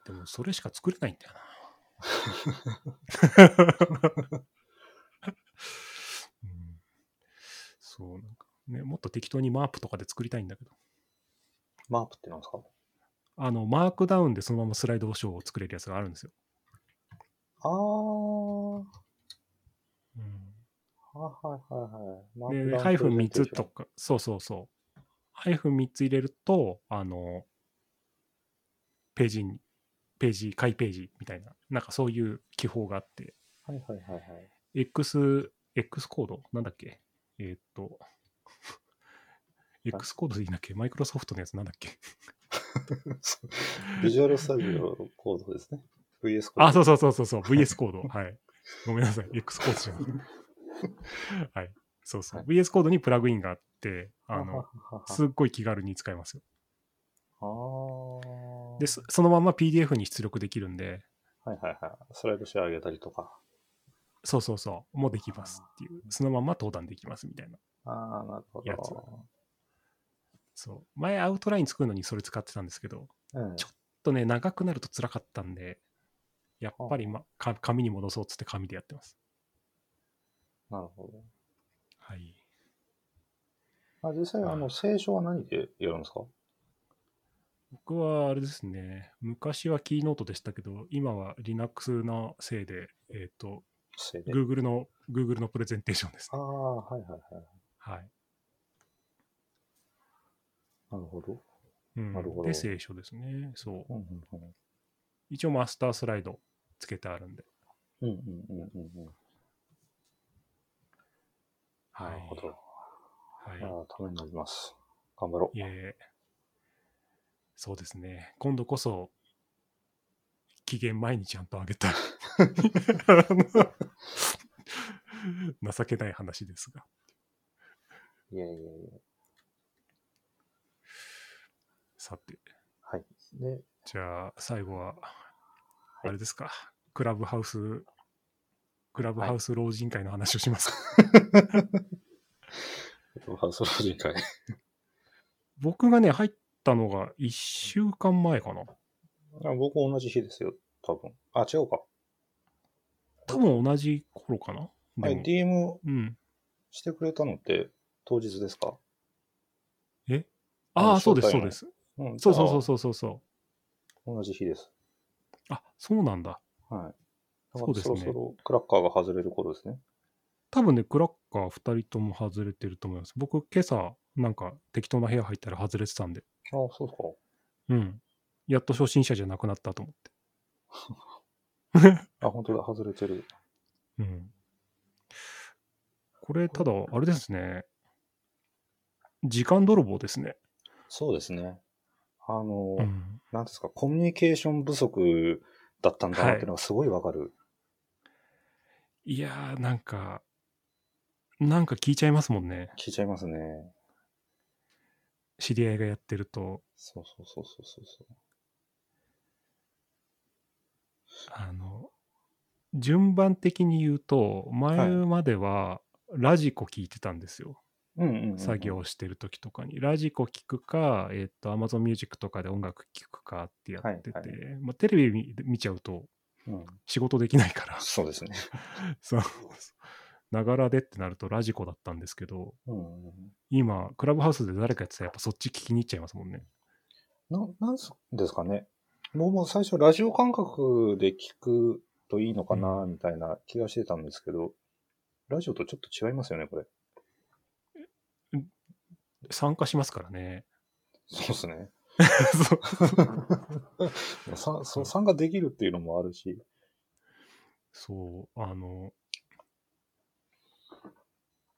でも、それしか作れないんだよな。うん、そう、なんかね、もっと適当にマープとかで作りたいんだけど、マープってなんですか？あの、マークダウンでそのままスライドショーを作れるやつがあるんですよ。ああ、はうん、いはいはいはい。マークで、ハイフン3プレゼンテーションつとか、そうそうそう。ハイフン3つ入れると、あの、ページに、ページ、開ページみたいな、なんかそういう記法があって、はいはいはいはい。X、X コード？なんだっけ？えーっと、X コードでいいんだっけ？マイクロソフトのやつなんだっけ？ビジュアルスタジオコードですね。VS コード。あ、そうそうそうそうそう、VS コード。はい。ごめんなさい、X コードじゃない。はい。そうそう。はい VS コードにプラグインがあって、あの、すっごい気軽に使えますよ。あーで、そそのまま PDF に出力できるんで、はいはいはい。スライドシェア上げたりとか。そうそうそう、もうできますっていう、そのまま登壇できますみたいな。ああ、なるほど。やつそう。前アウトライン作るのにそれ使ってたんですけど、うんちょっとね、長くなると辛かったんで、やっぱり、ま、か紙に戻そうっつって紙でやってます。なるほど。はい。あ実際、あの、はい聖書は何でやるんですか？僕はあれですね、昔はキーノートでしたけど、今は Linux のせいで、えっ、と、聖で。Google の、Google のプレゼンテーションですああ、ね。はいはいはい。はい。なるほど。うんなるほどで、聖書ですね。そう。うんうんうん。一応マスタースライドつけてあるんで。うんうんうんうんうん。はい。なるほど。はい。ああ、ためになります。頑張ろう。いえ、そうですね。今度こそ、期限前にちゃんとあげたい。情けない話ですが。いやいやいや。さて、はい。で、じゃあ最後は、あれですか、クラブハウス、クラブハウス老人会の話をしますか。ハウス老人会。僕がね、入ったのが1週間前かな。あ僕同じ日ですよ、多分。あ、違うか。多分同じ頃かな？はい、DM うん。してくれたのって当日ですか？え？あのああ、そうです、そうです。うん。そうそうそうそうそうそう。う。同じ日です。あ、そうなんだ。はい。そうですねそろそろクラッカーが外れる頃ですね。多分ね、クラッカー2人とも外れてると思います。僕、今朝、なんか適当な部屋入ったら外れてたんで、あそうか。うん。やっと初心者じゃなくなったと思って。あ、本当だ、外れてる。うん。これ、ただ、あれですね。時間泥棒ですね。そうですね。あの、うん。なんですか、コミュニケーション不足だったんだなっていうのがすごいわかる。いやー、なんか、なんか聞いちゃいますもんね。聞いちゃいますね。知り合いがやってると、そうそうそうそうそうそう。あの、順番的に言うと、前まではラジコ聞いてたんですよ。うんうんうんうん、作業してる時とかに。ラジコ聞くか、えっ、と、Amazon Music とかで音楽聞くかってやってて、はいはまあ、テレビ見見ちゃうとうん。仕事できないから、そうですね。そう。ながらでってなるとラジコだったんですけど、うんうん今、クラブハウスで誰かやってたらやっぱそっち聞きに行っちゃいますもんね。な、なんすですかね。僕も最初ラジオ感覚で聞くといいのかな、みたいな気がしてたんですけど、ラジオとちょっと違いますよね、これ。参加しますからね。そうですね。そ そう 参加できるっていうのもあるし。そう、あの、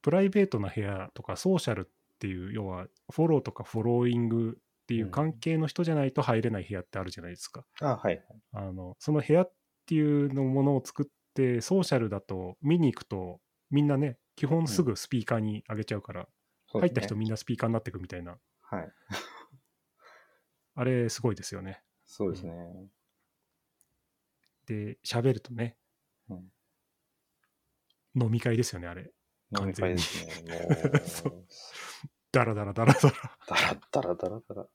プライベートな部屋とかソーシャルっていう、要はフォローとかフォローイングっていう関係の人じゃないと入れない部屋ってあるじゃないですか。あ、はい。あの、その部屋っていうのものを作って、ソーシャルだと見に行くと、みんなね、基本すぐスピーカーに上げちゃうから、そうですね入った人みんなスピーカーになってくみたいな、はい。あれすごいですよね。そうですね。で、喋るとね、うん飲み会ですよね、あれ。飲み会ですね。も そうダラダラダラダラ。だらだらだらだら。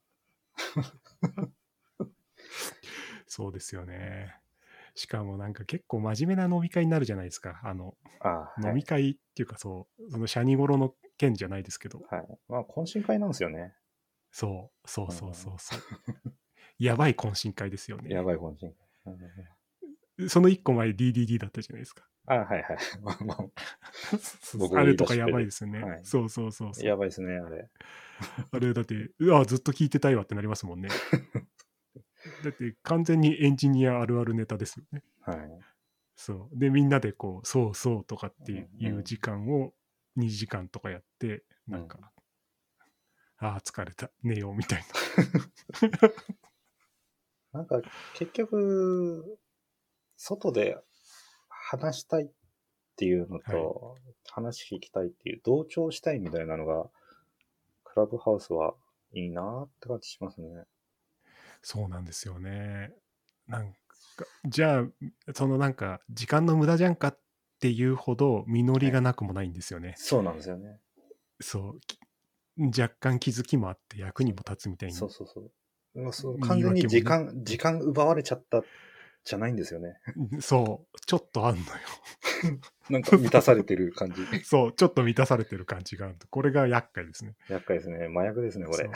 そうですよね。しかもなんか結構真面目な飲み会になるじゃないですか。あの、ああ、飲み会っていうかそう、そのシャニゴロの件じゃないですけど。はい。はい。まあ、懇親会なんですよね。そう、そうそうそうそう。やばい懇親会ですよね。やばい懇親会。うんその一個前 DDD だったじゃないですか。あはいはい。ま あれとかやばいですよね。はいそうそうそうそう。やばいですね、あれ。あれだって、うわ、ずっと聞いてたいわってなりますもんね。だって完全にエンジニアあるあるネタですよね。はい。そう。で、みんなでこう、そうそうとかっていうんううん時間を2時間とかやって、なんか、ああ、疲れた、寝ようみたいな。なんか、結局、外で話したいっていうのと、話聞きたいっていう、同調したいみたいなのが、クラブハウスはいいなーって感じしますね。そうなんですよね。なんか、じゃあ、そのなんか、時間の無駄じゃんかっていうほど、実りがなくもないんですよね。そうなんですよね。そう。き若干気づきもあって役にも立つみたいに。そうそうそう。そ完全に訳もね時間、時間奪われちゃったじゃないんですよね。そう。ちょっとあんのよ。なんか満たされてる感じ。そう。ちょっと満たされてる感じがあると。これが厄介ですね。厄介ですね。麻薬ですね、これ。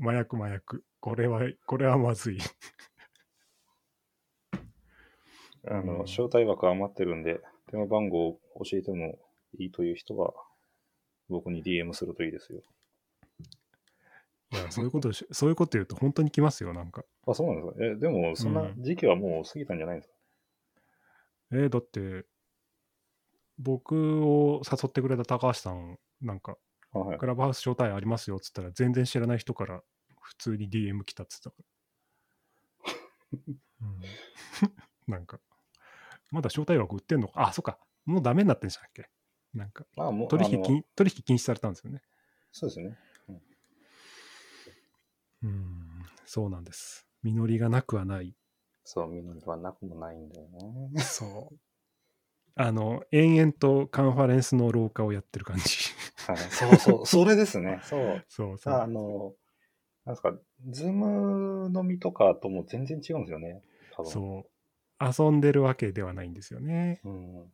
麻薬麻薬。これは、これはまずい。あの、うん招待枠余ってるんで、電話番号を教えてもいいという人は、僕に DM するといいですよ。いや、そういうことし、そういうこと言うと本当に来ますよ、なんか。あ、そうなんですか？え、でも、そんな時期はもう過ぎたんじゃないんですか、えーだって、僕を誘ってくれた高橋さん、なんか、あはいク。ラブハウス招待ありますよっつったら、全然知らない人から普通に DM 来たっつったから。うん、なんか、まだ招待枠売ってんのか？あ、そっか。もうダメになってんじゃんっけ？なんか、まあ、もう、取引禁取引禁止されたんですよね。そうですね。うん、そうなんです。実りがなくはない。そう、実りはなくもないんだよね。そう。あの、延々とカンファレンスの廊下をやってる感じ。はい。そうそう、それですね。そう。そうそう。あの、なんですか、ズーム飲みとかとも全然違うんですよね。そう。遊んでるわけではないんですよね。う。うん。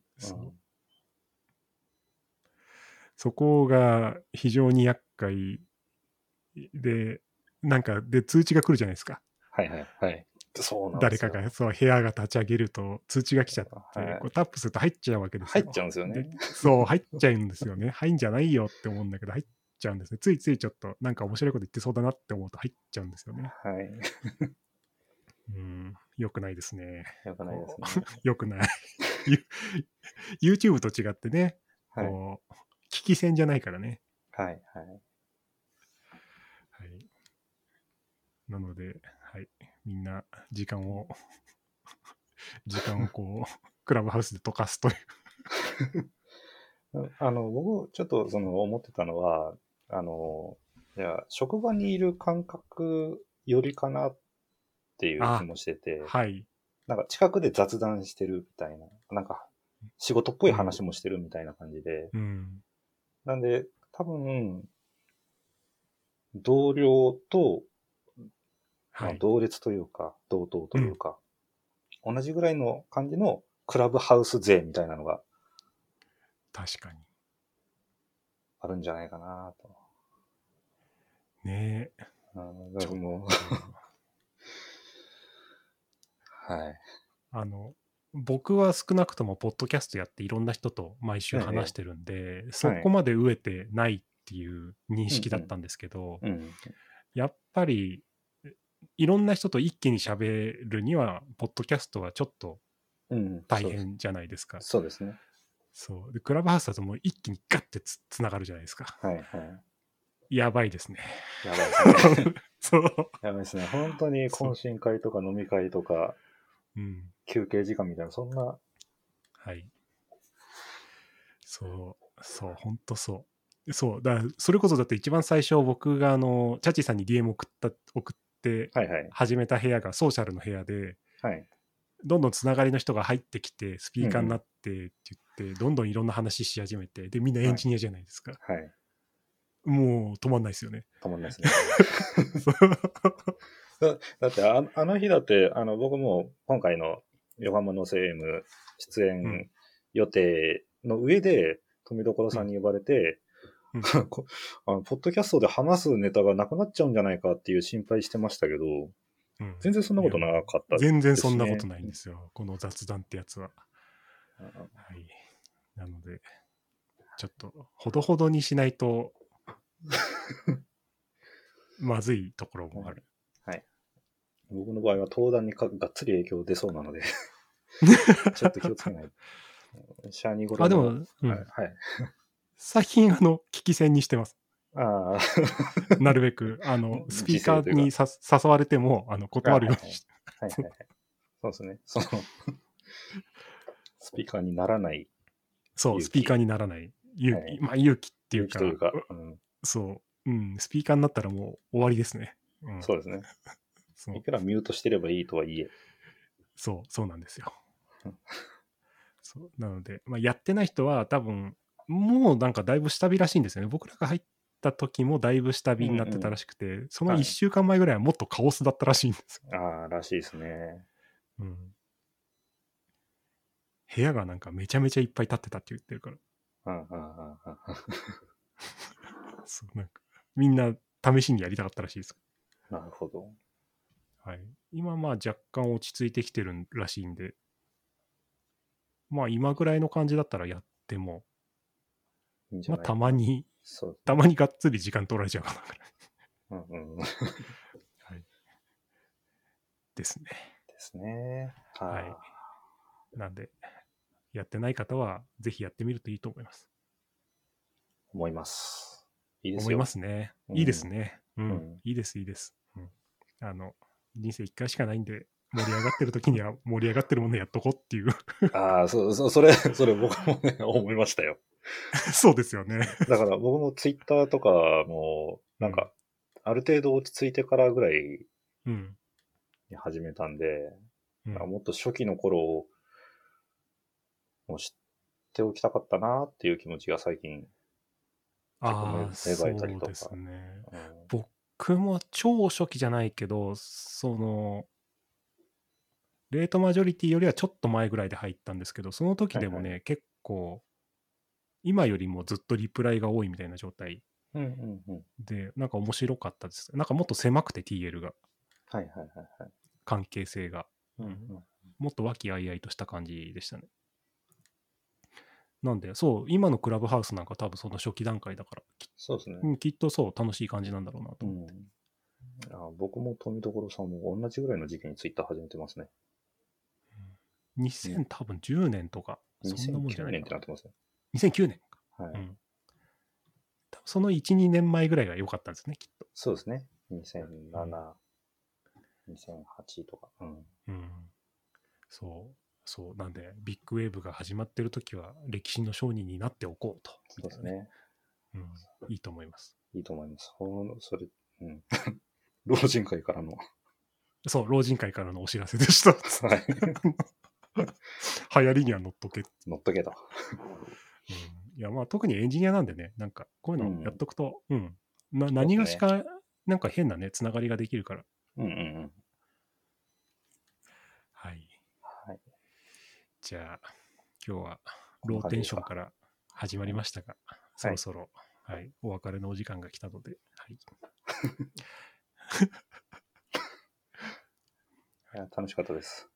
そこが非常に厄介で、なんか、で、通知が来るじゃないですか。はいはいはい。そうなんですよ誰かが、そう、部屋が立ち上げると通知が来ちゃって、はいこうタップすると入っちゃうわけですよ。入っちゃうんですよねで。そう、入っちゃうんですよね。入んじゃないよって思うんだけど、入っちゃうんですね。ついついちょっと、なんか面白いこと言ってそうだなって思うと入っちゃうんですよね。はい。うん、よくないですね。よくないですね。よ くない。ゆ YouTube と違ってね、はい。こう、聞き戦じゃないからね。はいはい。はい。なので、はい。みんな、時間を、時間をこう、クラブハウスで溶かすという。あの、僕、ちょっとその思ってたのは、あの、いや、職場にいる感覚よりかなっていう気もしてて、はい。なんか近くで雑談してるみたいな、なんか仕事っぽい話もしてるみたいな感じで、うん。なんで、多分、同僚と、同列というか、同等というか、同じぐらいの感じのクラブハウス勢みたいなのが確かに。あるんじゃないかなと。ねえ。うん、だからもう、はい。あの、僕は少なくともポッドキャストやっていろんな人と毎週話してるんで、そこまで飢えてないっていう認識だったんですけど、うん。やっぱりいろんな人と一気に喋るには、ポッドキャストはちょっとうん。大変じゃないですか。そうですね。そうでクラブハウスだともう一気にガッてつつながるじゃないですか。はいはい。やばいですね。やばいですね。そう。やばいですね。本当に懇親会とか飲み会とか、うん。休憩時間みたいな、そんな、はい。そう、そう、ほんとそう。そう、だからそれこそだって一番最初僕があの、チャチさんに DM 送った、送ってはいはい。始めた部屋がソーシャルの部屋で、はい。どんどんつながりの人が入ってきて、スピーカーになっってって言って、どんどんいろんな話し始めて、で、みんなエンジニアじゃないですか。はい。もう止まんないですよね。止まんないですね。だ だってあ、あの日だって、あの、僕も今回の横浜の CM 出うん演予定の上で、富所さんに呼ばれて、うん こあのポッドキャストで話すネタがなくなっちゃうんじゃないかっていう心配してましたけど、うん全然そんなことなかったですね、全然そんなことないんですよ。この雑談ってやつは。うんはい。なので、ちょっと、ほどほどにしないと、まずいところもある。僕の場合は登壇にかがっつり影響出そうなので、ちょっと気をつけない。シャーニーゴロあ、でのも、うんはい。はい、最近、あの、聞き戦にしてます。ああ、なるべく、あの、スピーカーにさ誘われても、あの、断るようにして。はいはいはい。そうですね。その、スピーカーにならないそう、スピーカーにならない。勇気、はいまあ、勇気っていうか、勇気というか、うん、そう、うん、スピーカーになったらもう終わりですね。うん、そうですね。そういくらミュートしてればいいとはいえ、そう、そうなんですようん。そうなので、まあ、やってない人は多分、もうなんかだいぶ下火らしいんですよね。僕らが入った時もだいぶ下火になってたらしくて、そのはい1週間前ぐらいはもっとカオスだったらしいんですよ。ああ、らしいですね。うん、部屋がなんかめちゃめちゃいっぱい立ってたって言ってるから、うんうんうんうん そうなんかみんな試しにやりたかったらしいです。なるほど。はい、今まあ若干落ち着いてきてるらしいんで、まあ今ぐらいの感じだったらやっても、まあいいんじゃないたまに、そうたまにがっつり時間取られちゃうかなぐらい。うんうんはい、ですね。すね。はい。はい。なんで、やってない方はぜひやってみるといいと思います。思います。いいですよ。思いますね。うんいいですね。うん。うんいいです、いいです。うん。あの、人生一回しかないんで、盛り上がってる時には盛り上がってるものやっとこうっていう。ああ、そう、そう、それ、それ僕もね、思いましたよ。そうですよね。だから僕もツイッターとかも、なんか、ある程度落ち着いてからぐらいうん。に始めたんで、うんもっと初期の頃を、もう知っておきたかったなっていう気持ちが最近、ああ、そうですね。うん僕も超初期じゃないけど、その、レートマジョリティよりはちょっと前ぐらいで入ったんですけど、その時でもね、は結構、今よりもずっとリプライが多いみたいな状態うんうんうん。で、なんか面白かったです。なんかもっと狭くて TL が、はいはいはいはい。関係性が。うんうんもっと和気あいあいとした感じでしたね。なんで、そう、今のクラブハウスなんか多分その初期段階だから、き,、そうですね。うん、きっとそう、楽しい感じなんだろうなとう思って。ん。あ僕も富所さんも同じぐらいの時期にツイッター始めてますね。2000多分10年とか、そんなもんじゃ2009ないかな年ってなってますね。2009年か。はい。うん。多分その1、2年前ぐらいが良かったんですね、きっと。そうですね。2007、2008とか。うん。うん。そう。そう。なんで、ビッグウェーブが始まってる時は、歴史の商人になっておこうと。そうですね。うん。いいと思います。いいと思います。それ、うん。老人会からの。そう、老人会からのお知らせでした。はい。流行りには乗っとけ。乗っとけと。うん、いや、まあ、特にエンジニアなんでね、なんか、こういうのやっとくと、うん。な何がしか、なんか変なね、つながりができるから。うんうんうん。はい。はい。じゃあ、今日はローテンションから始まりましたが、そろそろ、はい、お別れのお時間が来たので、はい。いや楽しかったです。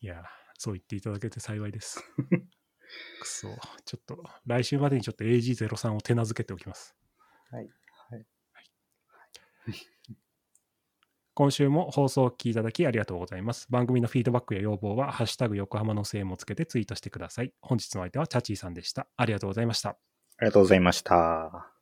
いや、そう言っていただけて幸いです。くそ、ちょっと、来週までにちょっと AG03 を手なずけておきます。はい。はい。今週も放送を聞きいただきありがとうございます。番組のフィードバックや要望は、ハッシュタグ横浜のせいもつけてツイートしてください。本日の相手はチャチーさんでした。ありがとうございました。ありがとうございました。